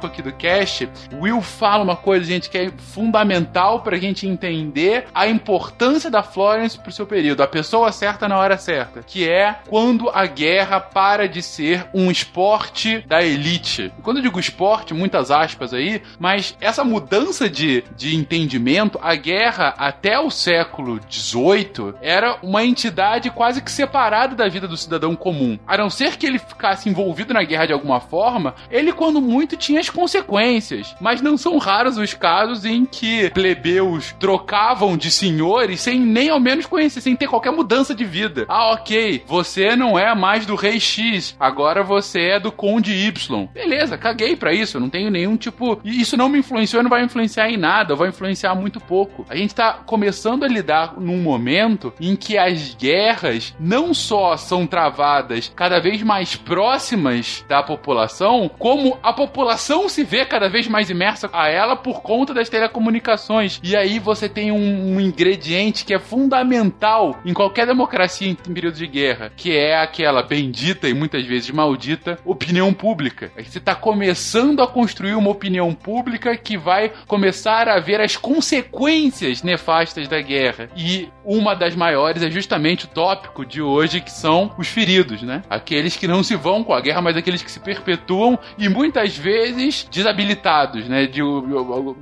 Tópico aqui do cast, Will fala uma coisa, gente, que é fundamental pra gente entender a importância da Florence pro seu período, a pessoa certa na hora certa, que é quando a guerra para de ser um esporte da elite. Quando eu digo esporte, muitas aspas aí, mas essa mudança de, de entendimento, a guerra até o século XVIII era uma entidade quase que separada da vida do cidadão comum. A não ser que ele ficasse envolvido na guerra de alguma forma, ele, quando muito tinha as consequências. Mas não são raros os casos em que plebeus trocavam de senhores sem nem ao menos conhecer, sem ter qualquer mudança de vida. Ah, ok, você não é mais do rei X, agora você é do conde Y. Beleza, caguei pra isso, não tenho nenhum tipo. Isso não me influenciou, não vai influenciar em nada, vai influenciar muito pouco. A gente tá começando a lidar num momento em que as guerras não só são travadas cada vez mais próximas da população, como a população se vê cada vez mais imersa a ela por conta das telecomunicações. E aí você tem um, um ingrediente que é fundamental em qualquer democracia em, em período de guerra, que é aquela bendita e muitas vezes maldita opinião pública. Você está começando a construir uma opinião pública que vai começar a ver as consequências nefastas da guerra. E uma das maiores é justamente o tópico de hoje, que são os feridos, né? Aqueles que não se vão com a guerra, mas aqueles que se perpetuam e muitas vezes desabilitados, né? De,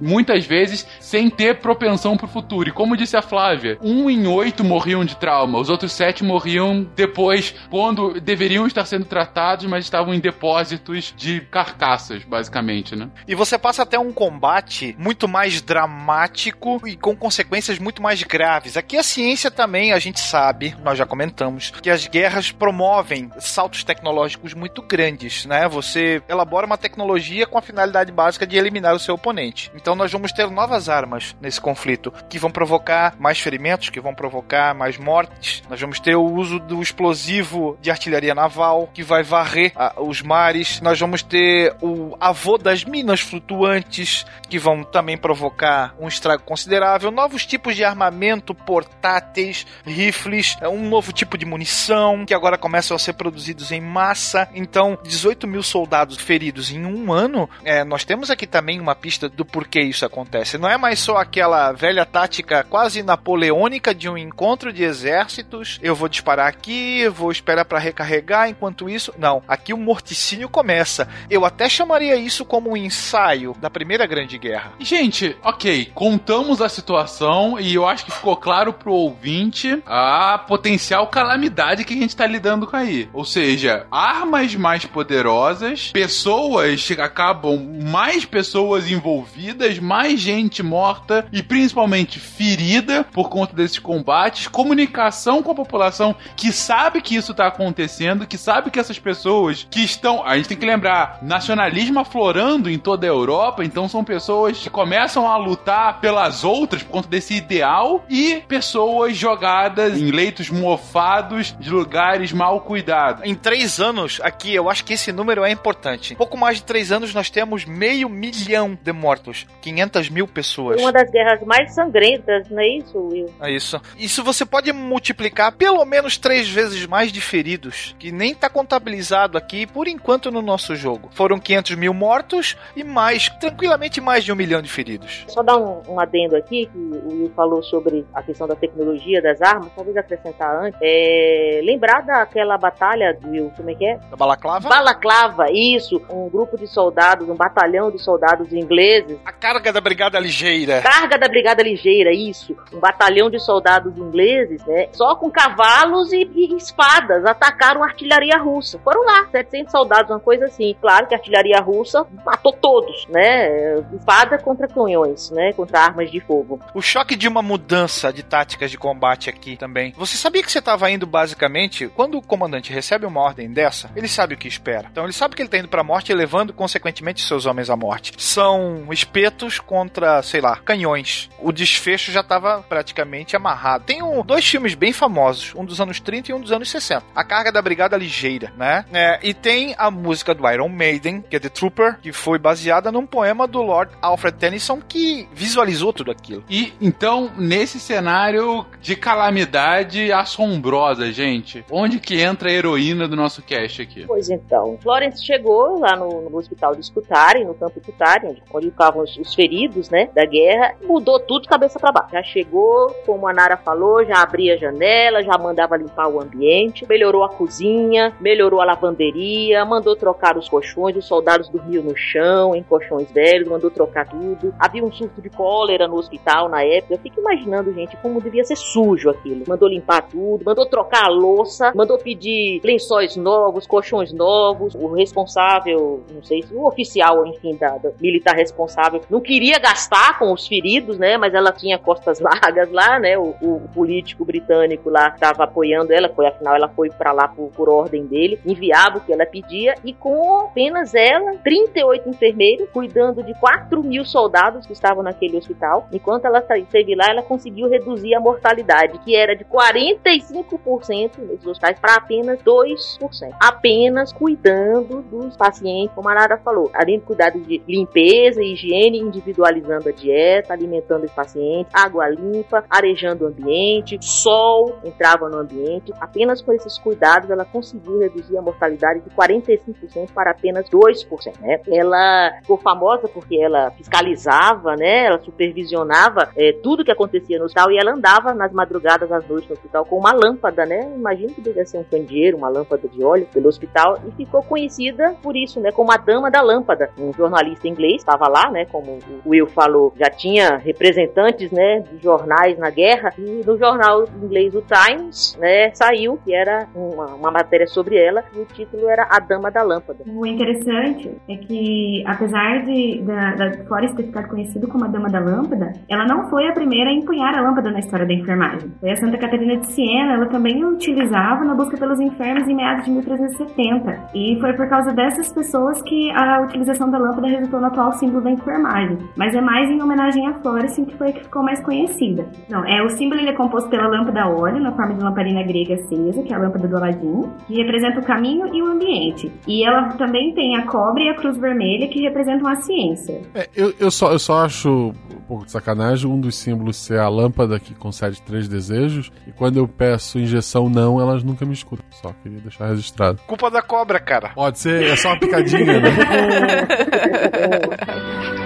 muitas vezes sem ter propensão para o futuro. E como disse a Flávia, um em oito morriam de trauma, os outros sete morriam depois, quando deveriam estar sendo tratados, mas estavam em depósitos de carcaças, basicamente, né? E você passa até um combate muito mais dramático e com consequências muito mais graves. Aqui a ciência também, a gente sabe, nós já comentamos, que as guerras promovem saltos tecnológicos muito grandes, né? Você elabora uma tecnologia com a finalidade básica de eliminar o seu oponente. Então nós vamos ter novas armas nesse conflito que vão provocar mais ferimentos, que vão provocar mais mortes. Nós vamos ter o uso do explosivo de artilharia naval que vai varrer a, os mares. Nós vamos ter o avô das minas flutuantes que vão também provocar um estrago considerável. Novos tipos de armamento portáteis, rifles, é, um novo tipo de munição que agora começam a ser produzidos em massa. Então, 18 mil soldados feridos em um ano. É, nós temos aqui também uma pista do porquê isso acontece. Não é mais só aquela velha tática quase napoleônica de um encontro de exércitos. Eu vou disparar aqui, vou esperar para recarregar. Enquanto isso, não. Aqui o morticínio começa. Eu até chamaria isso como um ensaio da Primeira Grande Guerra. Gente, ok, contamos a situação e eu acho que ficou claro pro ouvinte a potencial calamidade que a gente tá lidando com aí. Ou seja, armas mais poderosas, pessoas que acabam mais pessoas envolvidas, mais gente morta e principalmente ferida por conta desses combates, comunicação com a população que sabe que isso tá acontecendo, que sabe que essas pessoas que estão, a gente tem que lembrar, nacionalismo aflorando em toda a Europa, então são pessoas que começam a lutar pelas outras por conta desse ideal e pessoas jogadas em leitos mofados de lugares mal cuidados. Em três anos, aqui, eu acho que esse número é importante. Pouco mais de três anos, nós temos meio milhão de mortos. 500 mil pessoas. Uma das guerras mais sangrentas, não é isso, Will? É isso. Isso você pode multiplicar pelo menos três vezes mais de feridos, que nem tá contabilizado aqui, por enquanto, no nosso jogo. Foram 500 mil mortos e mais, tranquilamente mais de um milhão de feridos. Só dar um, um adendo aqui, que o Will falou sobre a questão da tecnologia das armas, talvez acrescentar antes. É, lembrar daquela batalha, Will, como é que é? Da balaclava? Balaclava, isso. Um grupo de soldados, um batalhão de soldados ingleses. A carga da Brigada Ligeira. Carga da Brigada Ligeira, isso. Um batalhão de soldados ingleses, né? Só com cavalos e, e espadas atacaram a artilharia russa. Foram lá, 700 soldados, uma coisa assim. Claro que a artilharia russa matou todos, né? Espada contra canhões, né? Contra armas de fogo. O choque de uma mudança de táticas de combate aqui também. Você sabia que você estava indo basicamente, quando o comandante recebe uma ordem dessa, ele sabe o que espera. Então ele sabe que ele está indo para a morte levando consequentemente seus homens à morte. São espetos contra, sei lá, canhões. O desfecho já estava praticamente amarrado. Tem um, dois filmes bem famosos, um dos anos 30 e um dos anos 60. A carga da Brigada Ligeira, né? É, e tem a música do Iron Maiden, que é The Trooper, que foi baseada num poema do Lord Alfred Tennyson que visualizou tudo aquilo. E então, nesse cenário de calamidade assombrosa, gente, onde que entra a heroína do nosso cast aqui? Pois então, Florence chegou lá no, no hospital de Scutari, no campo Scutari, onde, ficavam os, os, feridos, né, da guerra, mudou tudo cabeça para baixo. Já chegou, como a Nara falou, já abria a janela, já mandava limpar o ambiente, melhorou a cozinha, melhorou a lavanderia, mandou trocar os colchões, os soldados dormiam no chão, em colchões velhos, mandou trocar tudo. Havia um surto de cólera no hospital na época. Eu fico imaginando, gente, como devia ser sujo aquilo. Mandou limpar tudo, mandou trocar a louça, mandou pedir lençóis novos, colchões novos. O responsável, não sei se o oficial, enfim, da, da militar responsável, não queria gastar com os feridos, né? Mas ela tinha costas largas lá, né? O, o político britânico lá estava apoiando ela, foi afinal ela foi para lá por, por ordem dele, enviava o que ela pedia e com apenas ela, 38 enfermeiros, cuidando de 4 mil soldados que estavam naquele hospital. Enquanto ela esteve lá, ela conseguiu reduzir a mortalidade, que era de 45% nesses hospitais para apenas 2%. Apenas cuidando dos pacientes paciente, como a Nara falou, além de cuidados de limpeza e higiene, individualizando a dieta, alimentando o paciente, água limpa, arejando o ambiente, sol entrava no ambiente. Apenas com esses cuidados ela conseguiu reduzir a mortalidade de 45% para apenas 2%. Né? Ela ficou famosa porque ela fiscalizava, né? ela supervisionava é, tudo que acontecia no hospital e ela andava nas madrugadas, às noites no hospital com uma lâmpada, né? Imagina que devia ser um candeeiro, uma lâmpada de óleo pelo hospital e ficou conhecida por isso, né? Como a dama da lâmpada. Um jornalista inglês estava lá, né? Como o Will falou, já tinha representantes, né? De jornais na guerra e no jornal inglês o Times, né? Saiu que era uma, uma matéria sobre ela e o título era A Dama da Lâmpada. O interessante é que apesar de da, da Flores ter ficado conhecida como a Dama da Lâmpada, ela não foi a primeira a empunhar a lâmpada na história da enfermagem. Foi a Santa Catarina de Siena, ela também utilizava na busca pelos enfermos em meados de 1370. E foi por causa dessas pessoas que a utilização da lâmpada resultou no atual símbolo da enfermagem. Mas é mais em homenagem a Florence que foi a que ficou mais conhecida. Não, é o símbolo ele é composto pela lâmpada óleo na forma de lamparina grega acesa, que é a lâmpada do Aladim, que representa o caminho e o ambiente. E ela também tem a cobra e a cruz vermelha que representam a ciência. É, eu, eu, só, eu só acho um pouco de sacanagem um dos símbolos ser a lâmpada que concede três desejos. E quando eu peço injeção não, elas nunca me escutam. Só queria deixar registrado. Culpa da cobra, cara. Pode ser, é só uma picadinha, né? Música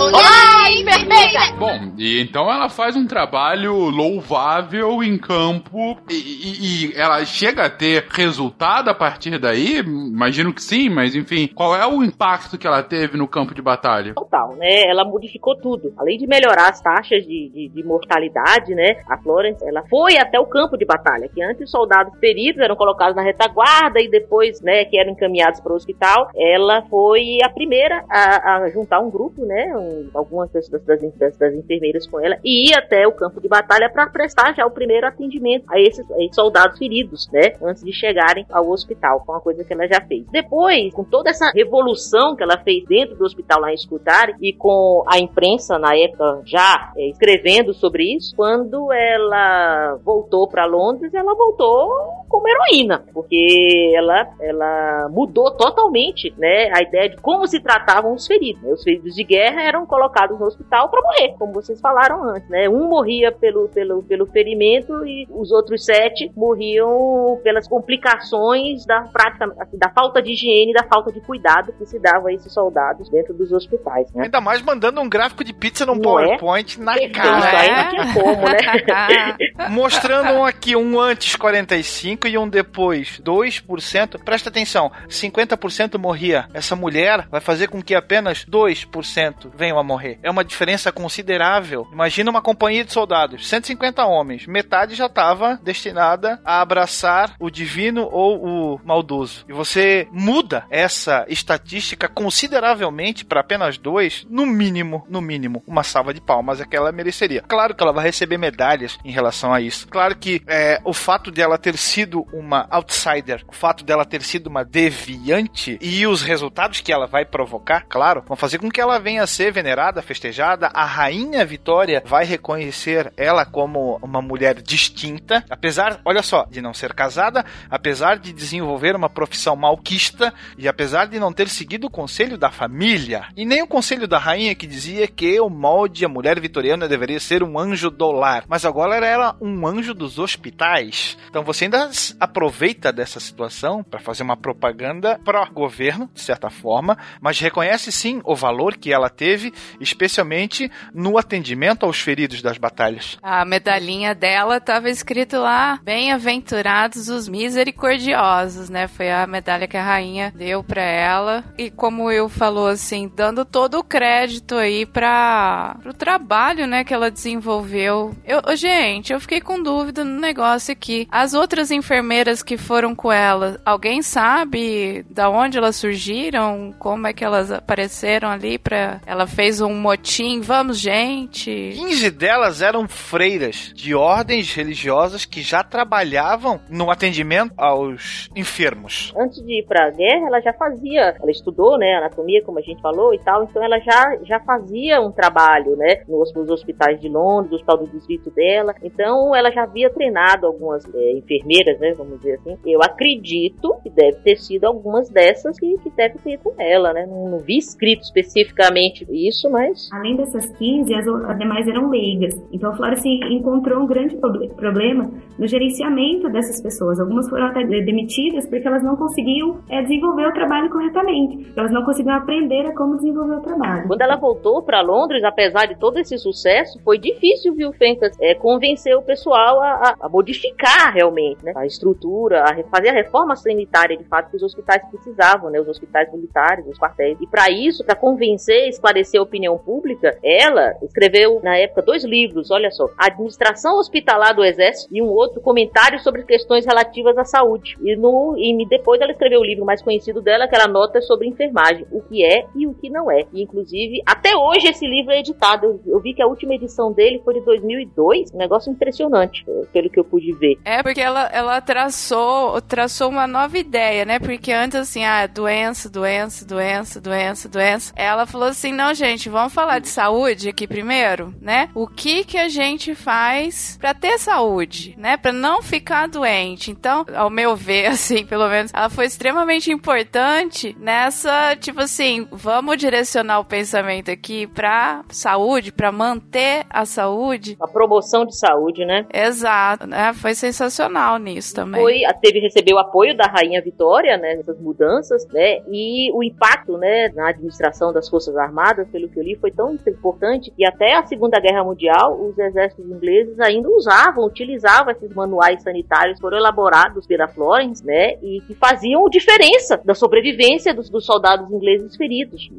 Olá, enfermeira! Bom, e então ela faz um trabalho louvável em campo e, e- e ela chega a ter resultado a partir daí? Imagino que sim, mas enfim, qual é o impacto que ela teve no campo de batalha? total, né? Ela modificou tudo. Além de melhorar as taxas de, de, de mortalidade, né? A Florence, ela foi até o campo de batalha, que antes os soldados feridos eram colocados na retaguarda e depois, né, que eram encaminhados para o hospital. Ela foi a primeira a, a juntar um grupo, né? um- algumas das, das, das- enfermeiras com ela e ir até o campo de batalha para prestar já o primeiro atendimento a esses, a esses soldados feridos, né? Antes de chegarem ao hospital. Foi uma coisa que ela já fez. Depois, com toda essa revolução que ela fez dentro do hospital lá em Scutari e com a imprensa na época já é, escrevendo sobre isso, quando ela voltou para Londres, ela voltou como heroína, porque ela, ela mudou totalmente, né, a ideia de como se tratavam os feridos. né? Os feridos de guerra eram colocados no hospital para morrer, como vocês falaram antes, né? Um morria pelo, pelo, pelo ferimento e os outros sete morriam pelas complicações da prática, assim, da falta de higiene, da falta de cuidado que se dava a esses soldados dentro dos hospitais, né? Ainda mais mandando um gráfico de pizza num Não PowerPoint na Isso cara. tinha como, né? Mostrando aqui um antes 45 e um depois 2%. Presta atenção, 50% morria. Essa mulher vai fazer com que apenas 2% venham a morrer. É uma diferença considerável. Imagina uma companhia de soldados, 150 homens, metade já estava destinada a abraçar o divino ou o maldoso. E você muda essa estatística consideravelmente para apenas dois, no mínimo, no mínimo, uma salva de palmas é que ela mereceria. Claro que ela vai receber medalhas em relação a isso. Claro que é, o fato dela ter sido uma outsider, o fato dela ter sido uma deviante e os resultados que ela vai provocar, claro, vão fazer com que ela venha a ser venerada, festejada. A rainha Vitória vai reconhecer ela como uma mulher distinta, apesar, olha só, de não ser casada, apesar de desenvolver uma profissão malquista e apesar de não ter seguido o conselho da família e nem o conselho da rainha que dizia que o molde a mulher vitoriana deveria ser um anjo do lar, mas agora ela era um anjo dos hospitais. Então você ainda aproveita dessa situação para fazer uma propaganda pró-governo, de certa forma, mas reconhece sim o valor que ela teve, especialmente no atendimento aos feridos das batalhas. A medalhinha dela tava escrito lá: Bem-aventurados os misericordiosos, né? Foi a medalha que a rainha deu pra ela. E como o Will falou, assim, dando todo o crédito aí pra, pro trabalho, né, que ela desenvolveu. Eu, gente, eu fiquei com dúvida no negócio aqui. As outras enfermeiras que foram com ela, alguém sabe da onde elas surgiram? Como é que elas apareceram ali pra. Ela fez um motim, vamos, gente. 15 delas eram freiras de ordens religiosas que já trabalhavam no atendimento aos enfermos. antes de ir pra guerra, ela já fazia, ela estudou, né, anatomia, como a gente falou e tal, então ela já, já fazia um trabalho, né, nos, nos hospitais de Londres, no hospital do distrito dela, então ela já havia treinado algumas é, enfermeiras né? Vamos dizer assim. Eu acredito que deve ter sido algumas dessas que, que deve ter com ela, né? Não, não, vi escrito especificamente isso, mas. Além dessas 15, as, as demais eram leigas. Então a Flora se encontrou um grande problema no gerenciamento dessas pessoas. Algumas foram até demitidas porque elas não conseguiam é, desenvolver o trabalho corretamente. Elas não conseguiam aprender a como desenvolver o trabalho. Quando ela voltou para Londres, apesar de todo esse sucesso, foi difícil, viu, Fencas, é, convencer o pessoal a, a, a modificar realmente né, a estrutura, a fazer a reforma sanitária de fato que os hospitais precisavam, né, os hospitais militares, os quartéis. E para isso, para convencer, esclarecer a opinião pública, ela escreveu na época dois livros, olha só, Administração Hospitalar do Exército e um outro comentário sobre questões relativas à saúde. E, no, e depois ela escreveu o livro mais conhecido dela, que ela nota sobre enfermagem, o que é e o que não é. E, inclusive, até hoje esse livro é editado. Eu, eu vi que a última edição dele foi de 2002, um negócio impressionante, pelo que eu pude ver. É, porque ela, ela traçou, traçou uma nova ideia, né? Porque antes, assim, ah, doença, doença, doença, doença, doença. Ela falou assim, não, gente, vamos falar de saúde aqui primeiro, né? O que que a gente faz para ter saúde, né? para não ficar doente. Então, ao meu ver, assim, pelo menos, ela foi extremamente importante nessa, tipo assim, vamos direcionar o pensamento aqui pra saúde, para manter a saúde. A promoção de saúde, né? Exato, né? Foi sensacional nisso também. Foi, teve, recebeu o apoio da Rainha Vitória, né, nessas mudanças, né, e o impacto, né, na administração das Forças Armadas, pelo que eu li, foi tão importante que até a Segunda Guerra Mundial, os exércitos ingleses ainda usavam, utilizavam esses manuais sanitários foram elaborados pela Florence, né, e que faziam diferença da sobrevivência dos, dos soldados ingleses feridos.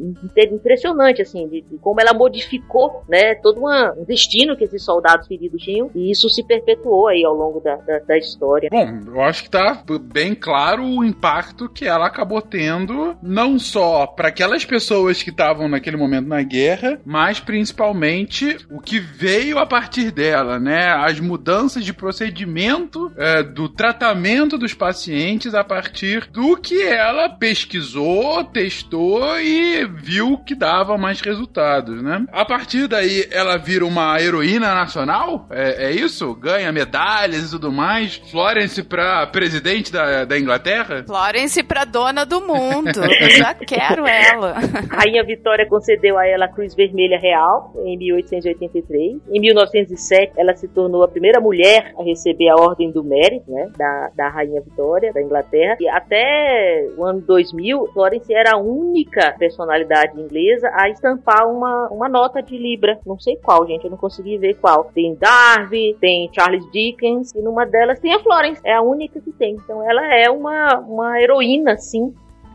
Impressionante, assim, de, de, como ela modificou, né, todo uma, um destino que esses soldados feridos tinham, e isso se perpetuou aí ao longo da, da, da história. Bom, eu acho que tá bem claro o impacto que ela acabou tendo, não só para aquelas pessoas que estavam naquele momento na guerra, mas principalmente o que veio a partir dela, né, as mudanças de procedimento é, do tratamento dos pacientes a partir do que ela pesquisou, testou e viu que dava mais resultados, né? A partir daí, ela vira uma heroína nacional? É, é isso? Ganha medalhas e tudo mais? Florence pra presidente da, da Inglaterra? Florence pra dona do mundo. Eu já quero ela. Rainha Vitória concedeu a ela a Cruz Vermelha Real em 1883. Em 1907, ela se tornou a primeira mulher a receber a Ordem do Mérito, né, da, da Rainha Vitória, da Inglaterra. E até o ano 2000, Florence era a única personalidade inglesa a estampar uma, uma nota de Libra. Não sei qual, gente, eu não consegui ver qual. Tem Darby, tem Charles Dickens, e numa delas tem a Florence. É a única que tem. Então ela é uma, uma heroína,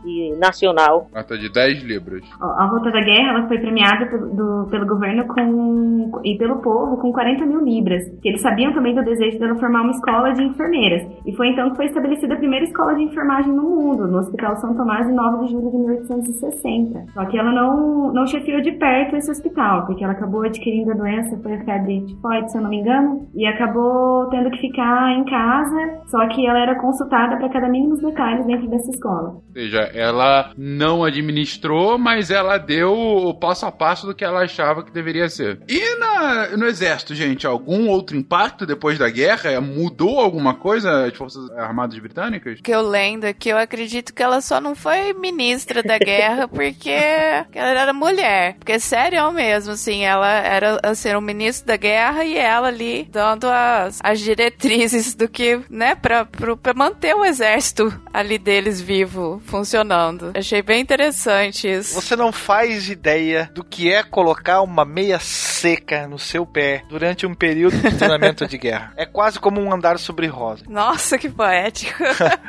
sim, nacional. Nota de 10 libras. A Volta da Guerra ela foi premiada pelo, do, pelo governo com, e pelo povo com 40 mil libras. Que eles sabiam também do desejo dela formar uma escola de enfermeiras. E foi então que foi estabelecida a primeira escola de enfermagem no mundo, no Hospital São Tomás, em 9 de julho de 1860. Só que ela não, não chefiou de perto esse hospital, porque ela acabou adquirindo a doença, foi a febre tifoide, se eu não me engano, e acabou tendo que ficar em casa, só que ela era consultada para cada mínimo detalhes dentro dessa escola. Ou seja, ela não administrou, mas ela deu o passo a passo do que ela achava que deveria ser. E na, no exército, gente, algum outro impacto depois da guerra? Mudou alguma coisa de Forças Armadas Britânicas? Que eu lendo é que eu acredito que ela só não foi ministra da guerra porque ela era mulher. Porque sério mesmo, assim, ela era assim, um ministro da guerra e ela ali dando as, as diretrizes do que, né, pra, pra, pra manter o exército ali deles vivo, funcionando funcionando. Achei bem interessante isso. Você não faz ideia do que é colocar uma meia seca no seu pé durante um período de treinamento de guerra. É quase como um andar sobre rosa. Nossa, que poético.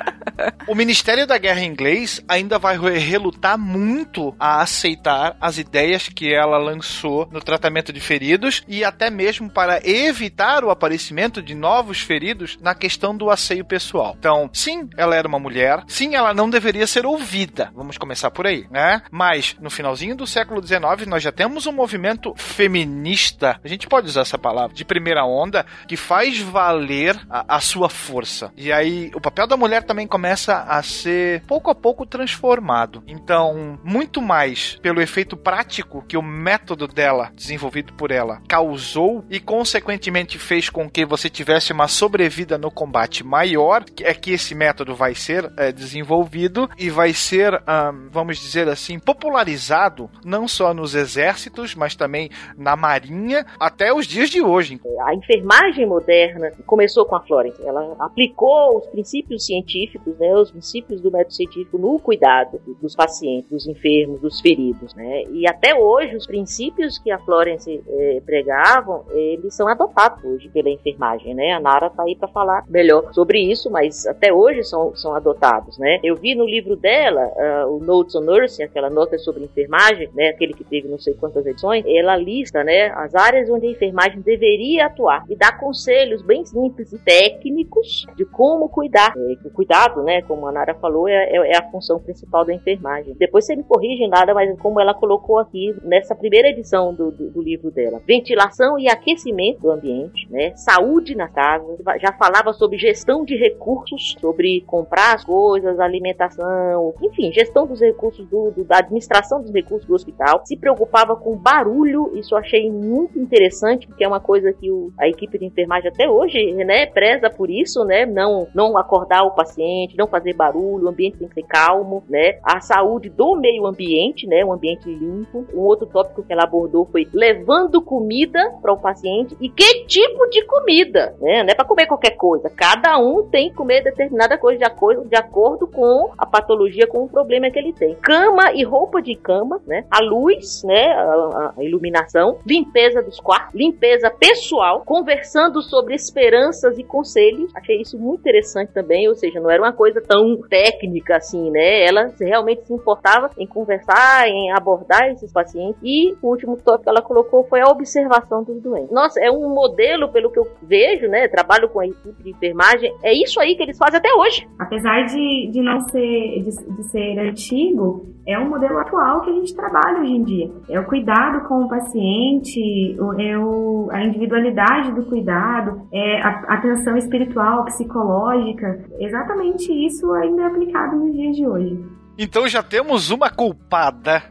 o Ministério da Guerra inglês ainda vai relutar muito a aceitar as ideias que ela lançou no tratamento de feridos e até mesmo para evitar o aparecimento de novos feridos na questão do asseio pessoal. Então, sim, ela era uma mulher, sim, ela não deveria ser ouvida desenvolvida. Vamos começar por aí, né? Mas no finalzinho do século XIX nós já temos um movimento feminista, a gente pode usar essa palavra, de primeira onda, que faz valer a, a sua força. E aí o papel da mulher também começa a ser pouco a pouco transformado. Então, muito mais pelo efeito prático que o método dela, desenvolvido por ela, causou e consequentemente fez com que você tivesse uma sobrevida no combate maior, é que esse método vai ser é, desenvolvido e vai ser, um, vamos dizer assim, popularizado não só nos exércitos, mas também na marinha até os dias de hoje. A enfermagem moderna começou com a Florence. Ela aplicou os princípios científicos, né, os princípios do método científico no cuidado dos pacientes, dos enfermos, dos feridos, né? E até hoje os princípios que a Florence eh, pregavam, eles são adotados hoje pela enfermagem, né? A Nara tá aí para falar melhor sobre isso, mas até hoje são, são adotados, né? Eu vi no livro dela, uh, o Notes on Nursing, aquela nota sobre enfermagem, né? Aquele que teve não sei quantas edições, ela lista, né? As áreas onde a enfermagem deveria atuar e dá conselhos bem simples e técnicos de como cuidar. O cuidado, né? Como a Nara falou, é, é, é a função principal da enfermagem. Depois você me corrige nada, mas como ela colocou aqui nessa primeira edição do, do, do livro dela, ventilação e aquecimento do ambiente, né? Saúde na casa, já falava sobre gestão de recursos, sobre comprar as coisas, alimentação, enfim, gestão dos recursos do, do, da administração dos recursos do hospital. Se preocupava com barulho, isso eu achei muito interessante, porque é uma coisa que o, a equipe de enfermagem até hoje, né, preza por isso, né, não, não acordar o paciente, não fazer barulho, o ambiente tem que ser calmo, né, a saúde do meio ambiente, né, um ambiente limpo. Um outro tópico que ela abordou foi levando comida para o paciente e que tipo de comida, né, não é para comer qualquer coisa. Cada um tem que comer determinada coisa de acordo, de acordo com a patologia, com o problema que ele tem. Cama e roupa de cama, né? A luz, né? A, a iluminação, limpeza dos quartos, limpeza pessoal, conversando sobre esperanças e conselhos. Achei isso muito interessante também, ou seja, não era uma coisa tão técnica assim, né? Ela realmente se importava em conversar, em abordar esses pacientes. E o último tópico que ela colocou foi a observação dos doentes. Nossa, é um modelo, pelo que eu vejo, né? Trabalho com a equipe de enfermagem, é isso aí que eles fazem até hoje. Apesar de, de não ser, de, de ser antigo, é um modelo atual que a gente trabalha hoje em dia. É o cuidado com o paciente, é o, a individualidade do cuidado, é a atenção espiritual, psicológica. Exatamente isso ainda é aplicado nos dias de hoje. Então já temos uma culpada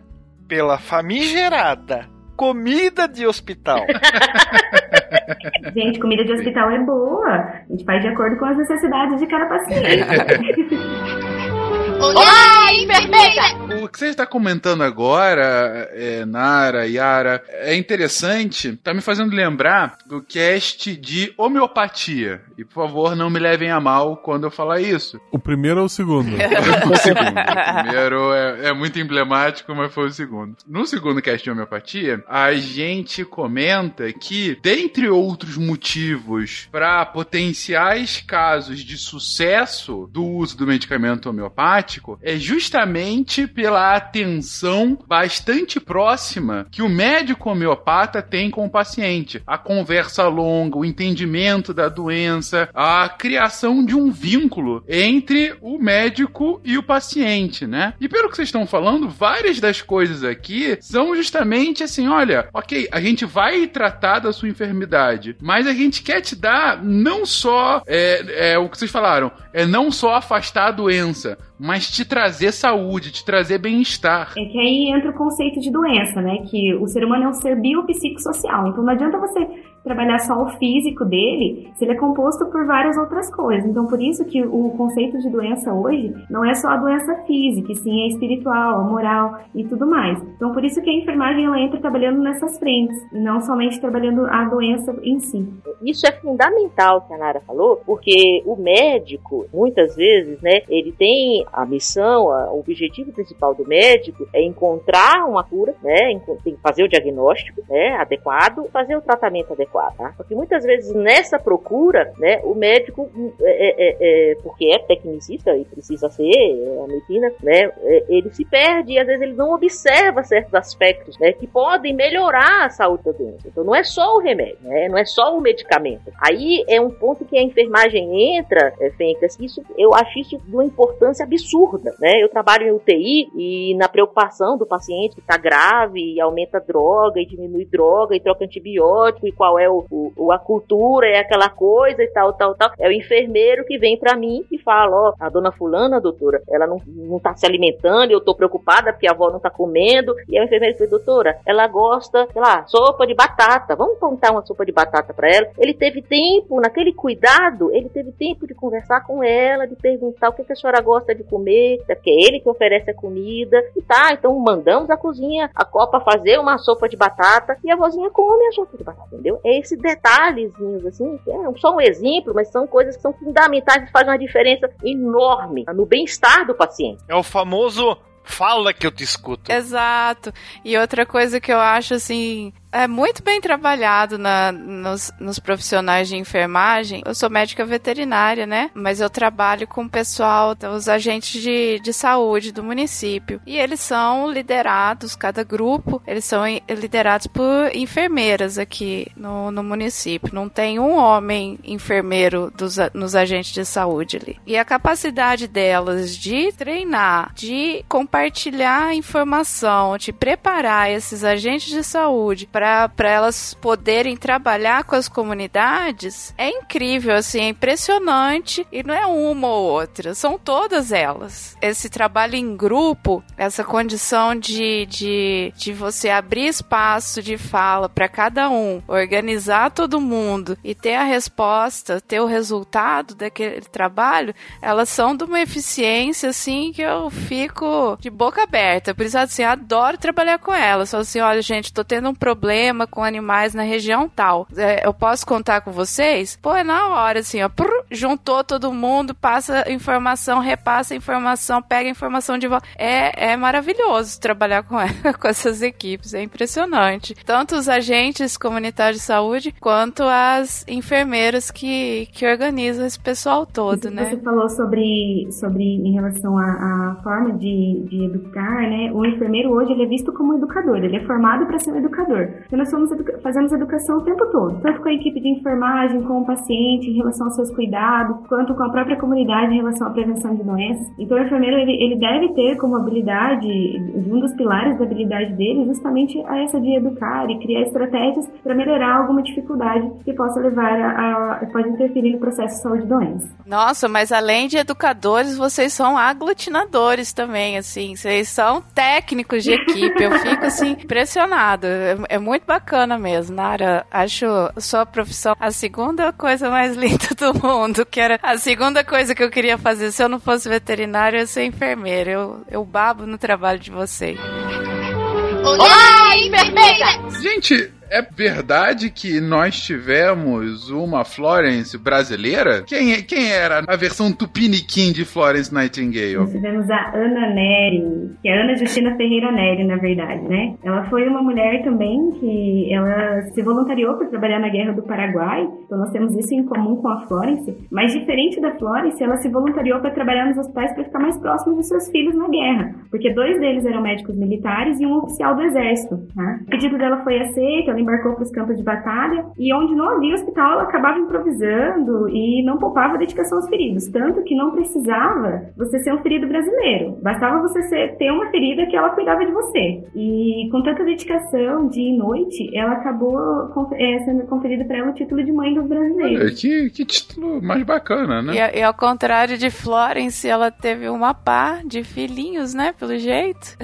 pela famigerada comida de hospital. gente, comida de hospital é boa. A gente faz de acordo com as necessidades de cada paciente. Olá! O que você está comentando agora, é, Nara, Yara, é interessante, tá me fazendo lembrar do cast de homeopatia. E por favor, não me levem a mal quando eu falar isso. O primeiro ou o segundo? o segundo. O primeiro é, é, muito emblemático, mas foi o segundo. No segundo cast de homeopatia, a gente comenta que, dentre outros motivos para potenciais casos de sucesso do uso do medicamento homeopático, é justamente pela atenção bastante próxima que o médico homeopata tem com o paciente. A conversa longa, o entendimento da doença, a criação de um vínculo entre o médico e o paciente, né? E pelo que vocês estão falando, várias das coisas aqui são justamente assim: olha, ok, a gente vai tratar da sua enfermidade, mas a gente quer te dar não só é, é o que vocês falaram, é não só afastar a doença, mas te trazer saúde, te trazer bem-estar. É que aí entra o conceito de doença, né? Que o ser humano é um ser biopsicossocial. Então não adianta você trabalhar só o físico dele se ele é composto por várias outras coisas. Então por isso que o conceito de doença hoje não é só a doença física, sim é espiritual, moral e tudo mais. Então por isso que a enfermagem ela entra trabalhando nessas frentes e não somente trabalhando a doença em si. Isso é fundamental que a Nara falou, porque o médico muitas vezes, né, ele tem a missão, a, o objetivo principal do médico é encontrar uma cura, né, fazer o diagnóstico, né, adequado, fazer o tratamento adequado tá? Porque muitas vezes nessa procura, né, o médico, é, é, é, porque é tecnicista e precisa ser, é a medicina, né, é, ele se perde e às vezes ele não observa certos aspectos, né, que podem melhorar a saúde da doença. Então não é só o remédio, né, não é só o medicamento. Aí é um ponto que a enfermagem entra, é, Fencas, isso, eu acho isso de uma importância absurda, né? Eu trabalho em UTI e na preocupação do paciente que está grave e aumenta droga e diminui droga e troca antibiótico e qual é o, o a cultura, é aquela coisa e tal, tal, tal. É o enfermeiro que vem para mim e fala, ó, oh, a dona fulana, doutora, ela não, não tá se alimentando, eu tô preocupada porque a avó não tá comendo. E a enfermeira diz, doutora, ela gosta, sei lá, sopa de batata. Vamos contar uma sopa de batata para ela. Ele teve tempo, naquele cuidado, ele teve tempo de conversar com ela, de perguntar o que, que a senhora gosta de comer, é porque é ele que oferece a comida. E tá, então mandamos a cozinha, a copa fazer uma sopa de batata e a vozinha come a sopa de batata, entendeu? É esse detalhezinhos assim, que é só um exemplo, mas são coisas que são fundamentais e fazem uma diferença enorme no bem-estar do paciente. É o famoso Fala que eu te escuto. Exato. E outra coisa que eu acho assim é muito bem trabalhado na, nos, nos, profissionais de enfermagem. Eu sou médica veterinária, né? Mas eu trabalho com o pessoal, os agentes de, de saúde do município. E eles são liderados, cada grupo, eles são liderados por enfermeiras aqui no, no município. Não tem um homem enfermeiro dos, nos agentes de saúde ali. E a capacidade delas de treinar, de compartilhar informação, de preparar esses agentes de saúde para elas poderem trabalhar com as comunidades é incrível, assim, é impressionante e não é uma ou outra, são todas elas. Esse trabalho em grupo, essa condição de, de, de você abrir espaço de fala para cada um, organizar todo mundo e ter a resposta, ter o resultado daquele trabalho, elas são de uma eficiência assim que eu fico de boca aberta. Por isso, assim, adoro trabalhar com elas. Só assim, olha, gente, tô tendo um problema problema com animais na região tal. É, eu posso contar com vocês? Pô, é na hora, assim, ó. Prr, juntou todo mundo, passa informação, repassa informação, pega informação de volta. É, é maravilhoso trabalhar com, com essas equipes, é impressionante. Tanto os agentes comunitários de saúde, quanto as enfermeiras que, que organizam esse pessoal todo, né? Você falou sobre, sobre em relação à, à forma de, de educar, né? O enfermeiro hoje ele é visto como educador, ele é formado para ser um educador. Então, nós educa fazemos educação o tempo todo, tanto com a equipe de enfermagem, com o paciente em relação aos seus cuidados, quanto com a própria comunidade em relação à prevenção de doenças. Então, o enfermeiro ele, ele deve ter como habilidade, um dos pilares da habilidade dele, justamente a essa de educar e criar estratégias para melhorar alguma dificuldade que possa levar a, a pode interferir no processo de saúde e doença. Nossa, mas além de educadores, vocês são aglutinadores também, assim, vocês são técnicos de equipe. Eu fico assim impressionado. É, é muito bacana mesmo, Nara. Acho sua profissão a segunda coisa mais linda do mundo, que era a segunda coisa que eu queria fazer. Se eu não fosse veterinário, eu ia ser enfermeira. Eu, eu babo no trabalho de vocês. Olá, enfermeira! Gente, é verdade que nós tivemos uma Florence brasileira? Quem, quem era a versão tupiniquim de Florence Nightingale? Nós tivemos a Ana Neri, que é Ana Justina Ferreira Neri, na verdade, né? Ela foi uma mulher também que ela se voluntariou para trabalhar na Guerra do Paraguai, então nós temos isso em comum com a Florence, mas diferente da Florence, ela se voluntariou para trabalhar nos hospitais para ficar mais próximo de seus filhos na guerra, porque dois deles eram médicos militares e um oficial do exército, né? O pedido dela foi aceito, ela embarcou para os campos de batalha e onde não havia hospital, ela acabava improvisando e não poupava dedicação aos feridos. Tanto que não precisava você ser um ferido brasileiro, bastava você ser, ter uma ferida que ela cuidava de você. E com tanta dedicação, dia e noite, ela acabou é, sendo conferida para ela o título de mãe dos brasileiros. Olha, que, que título mais bacana, né? E, e ao contrário de Florence, ela teve uma pá de filhinhos, né? Pelo jeito.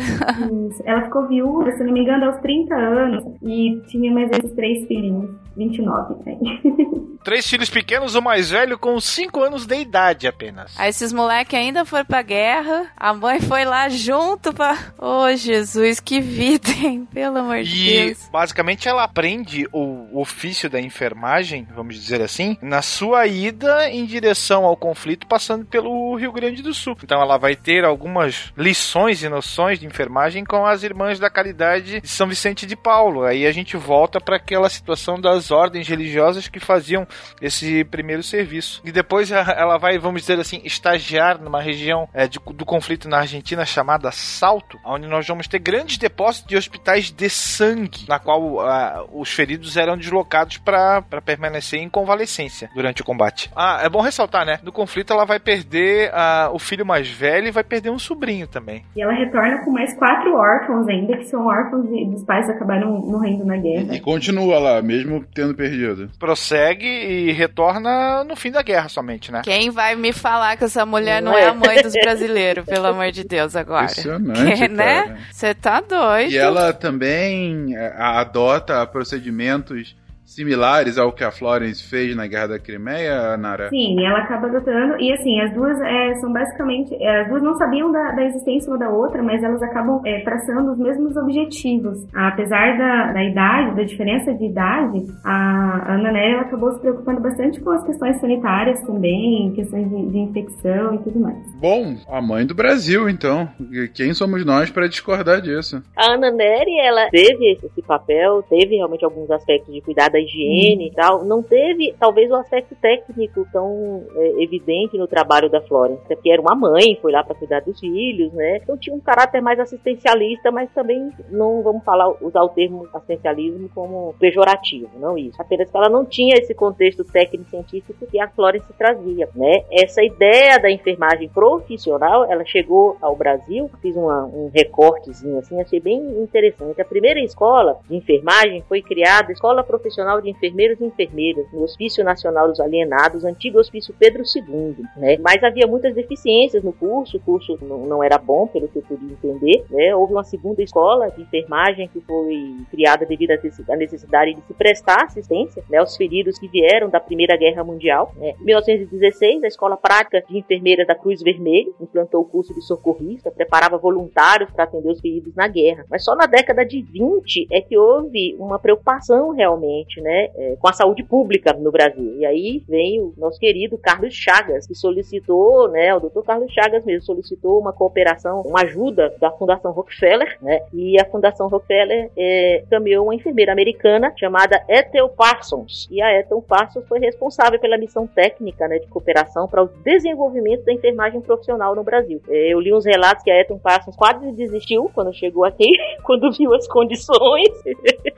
Isso. Ela ficou viúva, se não me engano, aos 30 anos e tinha mais esses três filhinhos. 29, né? três filhos pequenos, o mais velho com 5 anos de idade apenas. Aí esses moleques ainda foram pra guerra, a mãe foi lá junto pra. Ô oh, Jesus, que vida, hein? Pelo amor e, de Deus. basicamente ela aprende o ofício da enfermagem, vamos dizer assim, na sua ida em direção ao conflito, passando pelo Rio Grande do Sul. Então ela vai ter algumas lições e noções de enfermagem com as irmãs da caridade de São Vicente de Paulo. Aí a gente volta para aquela situação das ordens religiosas que faziam esse primeiro serviço. E depois ela vai, vamos dizer assim, estagiar numa região é, de, do conflito na Argentina chamada Salto, onde nós vamos ter grandes depósitos de hospitais de sangue, na qual uh, os feridos eram deslocados para permanecer em convalescência durante o combate. Ah, é bom ressaltar, né? No conflito ela vai perder uh, o filho mais velho e vai perder um sobrinho também. E ela retorna com mais quatro órfãos ainda, que são órfãos de, dos pais que acabaram morrendo na guerra. E, e continua lá, mesmo tendo perdido. Prossegue e retorna no fim da guerra somente, né? Quem vai me falar que essa mulher não, é a mãe dos brasileiros, pelo amor de Deus, agora? Impressionante, que, né? Você tá doido. E ela também é, adota procedimentos similares ao que a Florence fez na Guerra da Crimeia, Nara? Sim, ela acaba adotando. E assim, as duas é, são basicamente. É, as duas não sabiam da, da, existência uma da outra, mas elas acabam é, traçando os mesmos objetivos. Apesar da, da idade, da diferença de idade, a Ana Nélia acabou se preocupando bastante com as questões sanitárias também, questões de, de infecção e tudo mais. Bom, a mãe do Brasil, então. Quem somos nós para discordar disso? A Ana Neri, ela teve esse papel, teve realmente alguns aspectos de cuidar da higiene e tal, não teve talvez o aspecto técnico tão é, evidente no trabalho da Florence, porque era uma mãe, foi lá para cuidar dos filhos, né? Então tinha um caráter mais assistencialista, mas também não vamos falar usar o termo assistencialismo como pejorativo, não isso. Apenas que ela não tinha esse contexto técnico científico que a Florence trazia, né? Essa ideia da enfermagem profissional, ela chegou ao Brasil, fiz uma, um recortezinho assim, achei bem interessante. A primeira escola de enfermagem foi criada, Escola Profissional Nacional de Enfermeiros e Enfermeiras, no Hospício Nacional dos Alienados, antigo Hospício Pedro II, né? Mas havia muitas deficiências no curso, o curso não, não era bom, pelo que eu pude entender, né? Houve uma segunda escola de enfermagem que foi criada devido à necessidade de se prestar assistência né, aos feridos que vieram da Primeira Guerra Mundial. Né? Em 1916, a Escola Prática de Enfermeiras da Cruz Vermelha implantou o curso de socorrista, preparava voluntários para atender os feridos na guerra. Mas só na década de 20 é que houve uma preocupação realmente né, é, com a saúde pública no Brasil. E aí vem o nosso querido Carlos Chagas, que solicitou, né, o doutor Carlos Chagas mesmo solicitou uma cooperação, uma ajuda da Fundação Rockefeller, né, e a Fundação Rockefeller é, caminhou uma enfermeira americana chamada Ethel Parsons. E a Ethel Parsons foi responsável pela missão técnica né, de cooperação para o desenvolvimento da enfermagem profissional no Brasil. É, eu li uns relatos que a Ethel Parsons quase desistiu quando chegou aqui, quando viu as condições,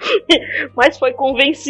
mas foi convencida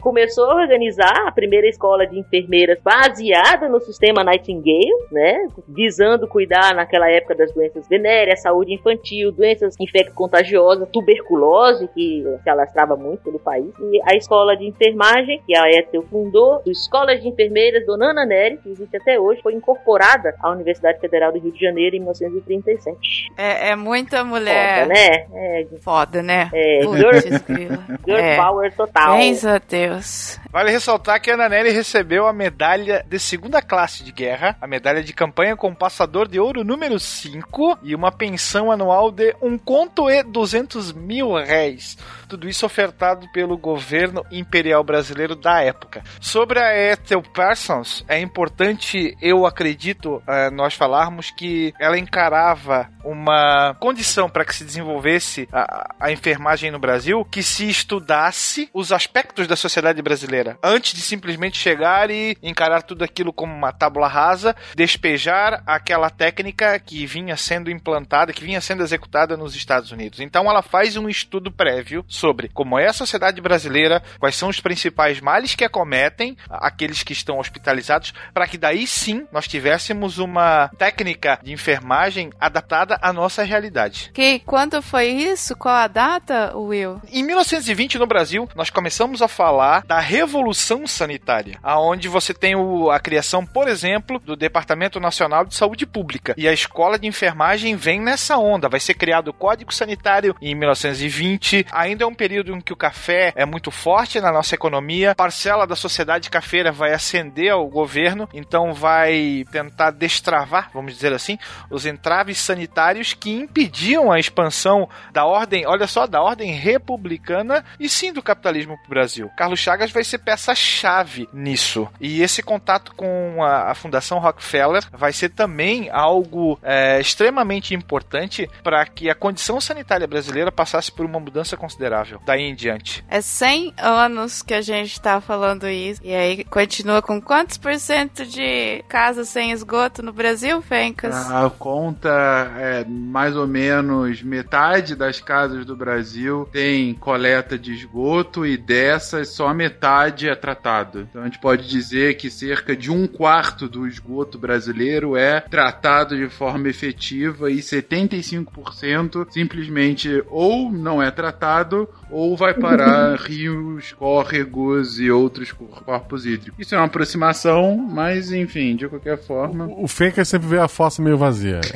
começou a organizar a primeira escola de enfermeiras baseada no sistema Nightingale, né, visando cuidar naquela época das doenças venéreas, saúde infantil, doenças infecto-contagiosas, tuberculose, que se alastrava muito pelo país, e a escola de enfermagem, que a Ethel fundou, a Escola de Enfermeiras Dona Ana Nery, que existe até hoje, foi incorporada à Universidade Federal do Rio de Janeiro em 1937. É, é muita mulher. Foda, né? É, Foda, né? É, girl, girl é. power total. Bem Graças a Deus. Vale ressaltar que a Ananelli recebeu a medalha de segunda classe de guerra, a medalha de campanha com passador de ouro número 5 e uma pensão anual de um conto e 200 mil réis. Tudo isso ofertado pelo governo imperial brasileiro da época. Sobre a Ethel Parsons, é importante, eu acredito, eh, nós falarmos que ela encarava uma condição para que se desenvolvesse a, a enfermagem no Brasil que se estudasse os aspectos da sociedade brasileira Antes de simplesmente chegar e encarar tudo aquilo como uma tábula rasa, despejar aquela técnica que vinha sendo implantada, que vinha sendo executada nos Estados Unidos. Então ela faz um estudo prévio sobre como é a sociedade brasileira, quais são os principais males que acometem aqueles que estão hospitalizados, para que daí sim nós tivéssemos uma técnica de enfermagem adaptada à nossa realidade. Que quando foi isso? Qual a data, Will? Em 1920, no Brasil, nós começamos a falar da revolução sanitária, aonde você tem o, a criação, por exemplo, do Departamento Nacional de Saúde Pública. E a escola de enfermagem vem nessa onda. Vai ser criado o Código Sanitário em 1920. Ainda é um período em que o café é muito forte na nossa economia. Parcela da sociedade cafeira vai ascender ao governo, então vai tentar destravar, vamos dizer assim, os entraves sanitários que impediam a expansão da ordem, olha só, da ordem republicana e sim do capitalismo Brasil. Carlos Chagas vai ser peça-chave nisso. E esse contato com a, a Fundação Rockefeller vai ser também algo é, extremamente importante para que a condição sanitária brasileira passasse por uma mudança considerável daí em diante. É 100 anos que a gente está falando isso. E aí continua com quantos por cento de casas sem esgoto no Brasil, Fencas? A conta é mais ou menos metade das casas do Brasil tem coleta de esgoto e dessas só metade é tratado. Então a gente pode dizer que cerca de um quarto do esgoto brasileiro é tratado de forma efetiva e 75% simplesmente ou não é tratado ou vai parar rios, córregos e outros corpos hídricos. Isso é uma aproximação, mas enfim, de qualquer forma. O, o Fencas sempre vê a fossa meio vazia.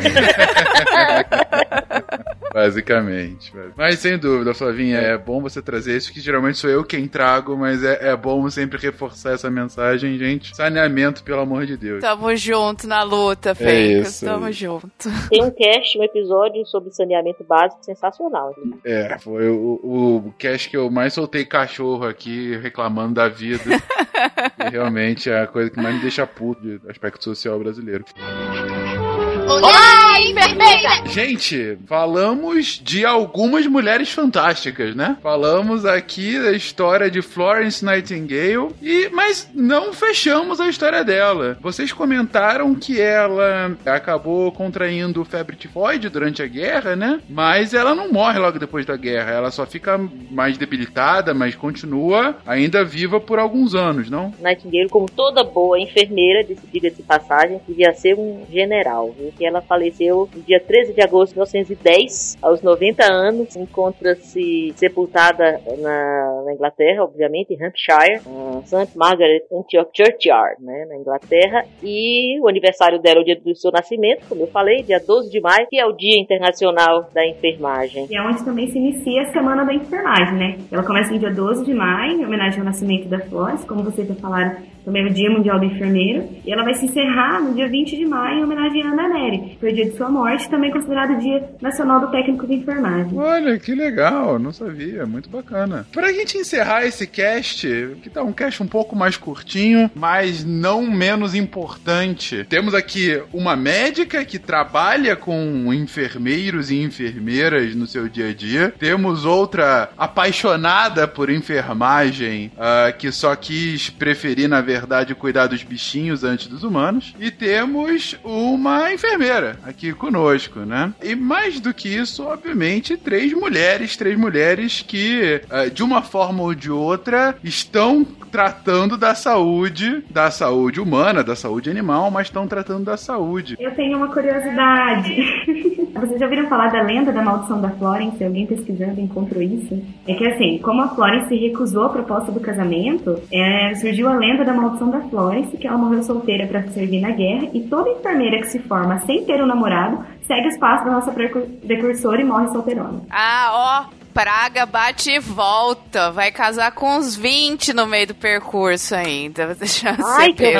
Basicamente. Mas sem dúvida, Flavinha, é bom você trazer isso, que geralmente sou eu quem trago, mas é, é bom sempre reforçar essa mensagem, gente. Saneamento, pelo amor de Deus. Tamo junto na luta, Fencas. É Tamo é junto. Tem um cast, um episódio sobre saneamento básico sensacional. Né? É, foi o, o cast que eu mais soltei cachorro aqui reclamando da vida. e realmente é a coisa que mais me deixa puto do aspecto social brasileiro. Olá! Gente, falamos de algumas mulheres fantásticas, né? Falamos aqui da história de Florence Nightingale, e mas não fechamos a história dela. Vocês comentaram que ela acabou contraindo febre tifoide durante a guerra, né? Mas ela não morre logo depois da guerra, ela só fica mais debilitada, mas continua ainda viva por alguns anos, não? Nightingale, como toda boa enfermeira, diga de passagem, devia ser um general, viu? que ela faleceu no dia 13 de agosto de 1910, aos 90 anos. Encontra-se sepultada na, na, Inglaterra, obviamente, em Hampshire, St. Margaret Antioch Churchyard, né, na Inglaterra. E o aniversário dela é o dia do seu nascimento, como eu falei, dia 12 de maio, que é o Dia Internacional da Enfermagem. E é onde também se inicia a Semana da Enfermagem, né? Ela começa no dia 12 de maio, em homenagem ao nascimento da Flores, como vocês já falaram, também é o Dia Mundial do Enfermeiro, e ela vai se encerrar no dia 20 de maio em homenagem a Ana Nery, foi o dia de sua morte, também considerado Dia Nacional do Técnico de Enfermagem. Olha, que legal, não sabia, muito bacana. Pra gente encerrar esse cast, que tá um cast um pouco mais curtinho, mas não menos importante, temos aqui uma médica que trabalha com enfermeiros e enfermeiras no seu dia a dia, temos outra apaixonada por enfermagem, uh, que só quis preferir, na verdade, verdade, cuidar dos bichinhos antes dos humanos. E temos uma enfermeira aqui conosco, né? E mais do que isso, obviamente, três mulheres, três mulheres que, eh, de uma forma ou de outra, estão tratando da saúde, da saúde humana, da saúde animal, mas estão tratando da saúde. Eu tenho uma curiosidade. Vocês já ouviram falar da lenda da maldição da Florence? Alguém pesquisando encontrou isso? É que assim, como a Florence recusou a proposta do casamento, é, surgiu a lenda da maldição da Florence, que ela morreu solteira para servir na guerra, e toda enfermeira que se forma sem ter um namorado segue os passos da nossa precursora e morre solteirona. Ah, ó, praga bate e volta. Vai casar com uns 20 no meio do percurso ainda. Vou deixar Ai, que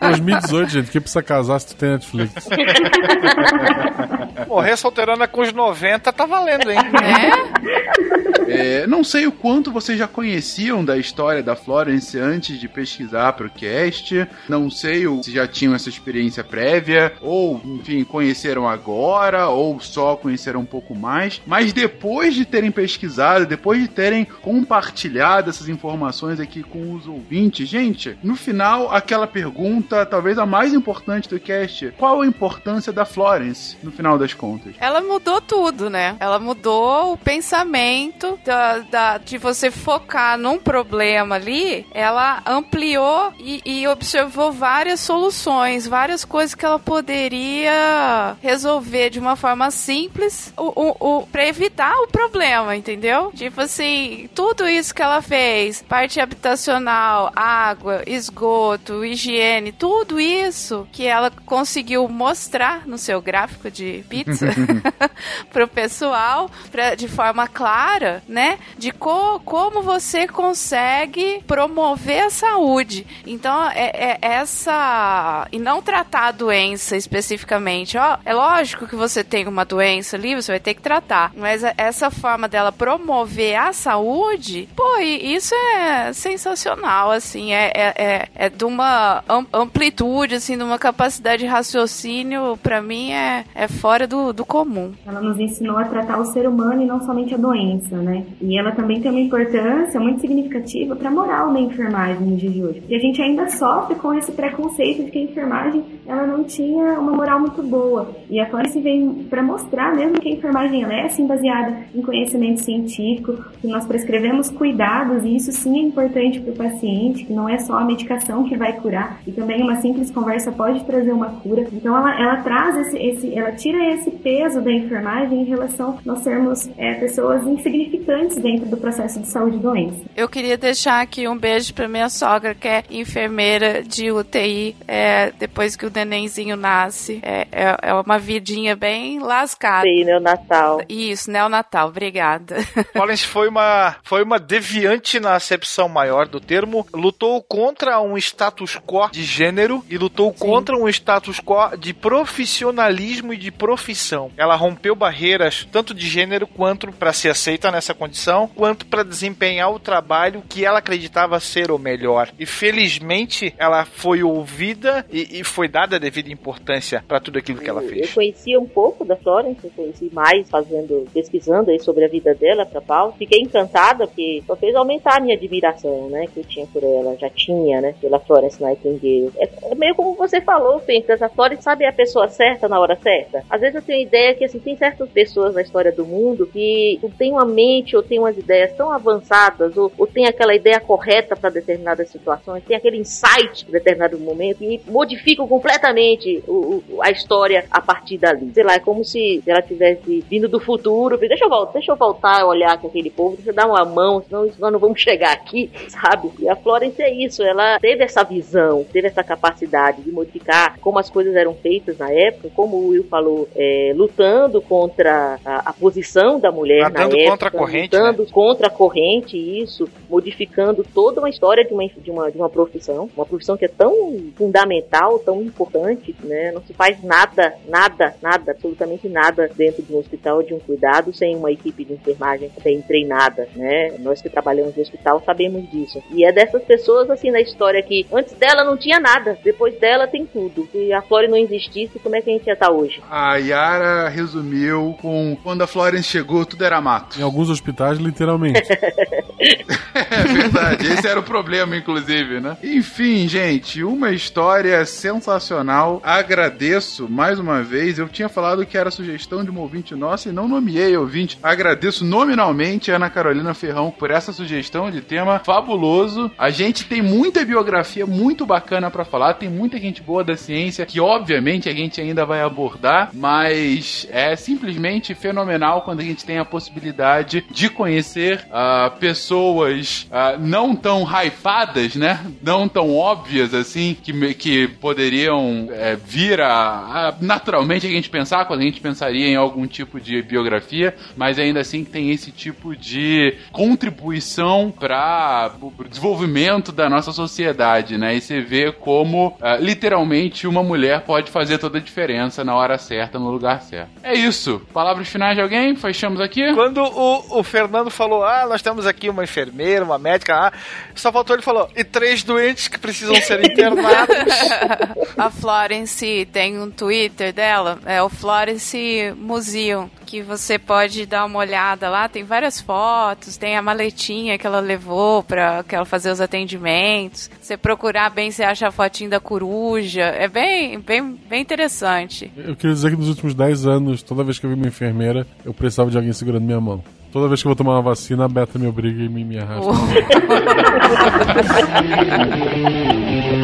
2018, gente. Quem precisa casar se tu tem Netflix? Morrer solteirona com os 90 tá valendo, hein? É? é? não sei o quanto vocês já conheciam da história da Florence antes de pesquisar pro cast. Não sei se já tinham essa experiência prévia, ou, enfim, conheceram agora, ou só conheceram um pouco mais. Mas depois depois de terem pesquisado, depois de terem compartilhado essas informações aqui com os ouvintes, gente, no final, aquela pergunta, talvez a mais importante do cast: qual a importância da Florence no final das contas? Ela mudou tudo, né? Ela mudou o pensamento da, da, de você focar num problema ali, ela ampliou e, e observou várias soluções, várias coisas que ela poderia resolver de uma forma simples o, o, o, pra evitar o problema, entendeu? Tipo assim, tudo isso que ela fez, parte habitacional, água, esgoto, higiene, tudo isso que ela conseguiu mostrar no seu gráfico de pizza pro pessoal, pra, de forma clara, né? De co como você consegue promover a saúde. Então, é, é essa. E não tratar a doença especificamente. Ó, é lógico que você tem uma doença ali, você vai ter que tratar. Mas essa forma dela promover a saúde, pô, isso é sensacional, assim. É, é, é, é de uma amplitude, assim, de uma capacidade de raciocínio, para mim, é, é fora do, do comum. Ela nos ensinou a tratar o ser humano e não somente a doença, né? E ela também tem uma importância muito significativa para a moral da enfermagem no dia de hoje. Porque a gente ainda sofre com esse preconceito de que a enfermagem ela não tinha uma moral muito boa. E a Florence vem para mostrar mesmo que a enfermagem ela é assim baseada em conhecimento científico, que nós prescrevemos cuidados e isso sim é importante para o paciente, que não é só a medicação que vai curar e também uma simples conversa pode trazer uma cura. Então ela, ela traz esse, esse, ela tira esse peso da enfermagem em relação a nós sermos é, pessoas insignificantes dentro do processo de saúde e doença. Eu queria deixar aqui um beijo para minha sogra que é enfermeira de UTI é, depois que o nenenzinho nasce. É, é, é uma vidinha bem lascada. Sim, neonatal. Isso, neonatal. Obrigada. Collins foi uma, foi uma deviante na acepção maior do termo. Lutou contra um status quo de gênero e lutou Sim. contra um status quo de profissionalismo e de profissão. Ela rompeu barreiras tanto de gênero quanto para ser aceita nessa condição, quanto para desempenhar o trabalho que ela acreditava ser o melhor. E felizmente ela foi ouvida e, e foi dada a devida importância para tudo aquilo que ela fez. Eu conhecia um pouco da Florence, eu conheci mais fazendo, pesquisando aí sobre a vida dela para Paulo. Fiquei encantada porque só fez aumentar a minha admiração, né, que eu tinha por ela, já tinha, né, pela Florence Nightingale. É, é meio como você falou, Fencas, a Florence sabe a pessoa certa na hora certa. Às vezes eu tenho ideia que assim tem certas pessoas na história do mundo que tem uma mente ou tem umas ideias tão avançadas ou, ou tem aquela ideia correta para determinadas situações, tem aquele insight em determinado momento e modificam completamente o, o, a história a partir dali. Sei lá, é como se ela tivesse vindo do futuro, deixa eu voltar, deixa eu voltar a olhar com aquele povo, deixa eu dar uma mão, senão nós não vamos chegar aqui, sabe? E a Florence é isso, ela teve essa visão, teve essa capacidade de modificar como as coisas eram feitas na época, como o Will falou, é, lutando contra a, a, posição da mulher Nadando na época, contra a corrente, lutando né? contra a corrente, isso, modificando toda uma história de uma, de uma, de uma profissão, uma profissão que é tão fundamental, tão importante, né? Não se faz nada, nada, nada, absolutamente nada dentro de um hospital de um cuidado sem uma equipe de enfermagem bem treinada, né? Nós que trabalhamos no hospital sabemos disso. E é dessas pessoas assim na história que antes dela não tinha nada, depois dela tem tudo. Se a Flore não existisse, como é que a gente ia estar hoje? A Yara resumiu com quando a Florence chegou, tudo era mato. Em alguns hospitais, literalmente. é verdade, esse era o problema, inclusive, né? Enfim, gente, uma história sensacional. Agradeço mais uma vez. Eu tinha falado que era sugestão de uma ouvinte nossa e não nomeei ouvinte. Agradeço nominalmente a Ana Carolina Ferrão por essa sugestão de tema fabuloso. A gente tem muita biografia muito bacana para falar, tem muita gente boa da ciência que, obviamente, a gente ainda vai abordar, mas é simplesmente fenomenal quando a gente tem a possibilidade de conhecer uh, pessoas uh, não tão hypadas, né? Não tão óbvias assim, que, que poderiam é, vir a, a, naturalmente a gente pensar quando a gente pensaria em algum tipo de biografia, mas ainda assim tem esse tipo de contribuição para o desenvolvimento da nossa sociedade, né? E você vê como uh, literalmente uma mulher pode fazer toda a diferença na hora certa, no lugar certo. É isso. Palavras finais de alguém? Fechamos aqui? Quando o, o Fernando falou, ah, nós temos aqui uma enfermeira, uma médica, ah, só faltou ele falou, e três doentes que precisam ser internados. a Florence tem um Twitter dela, é o Florence Museum, que você pode dar uma olhada lá, tem várias fotos, tem a maletinha que ela levou para que ela fazer os atendimentos. Você procurar bem, você acha a fotinha da coruja. É bem, bem, bem interessante. Eu queria dizer que nos últimos 10 anos, toda vez que eu vi uma enfermeira, eu precisava de alguém segurando minha mão. Toda vez que eu vou tomar uma vacina, a Beta me obriga e me, me arrasta.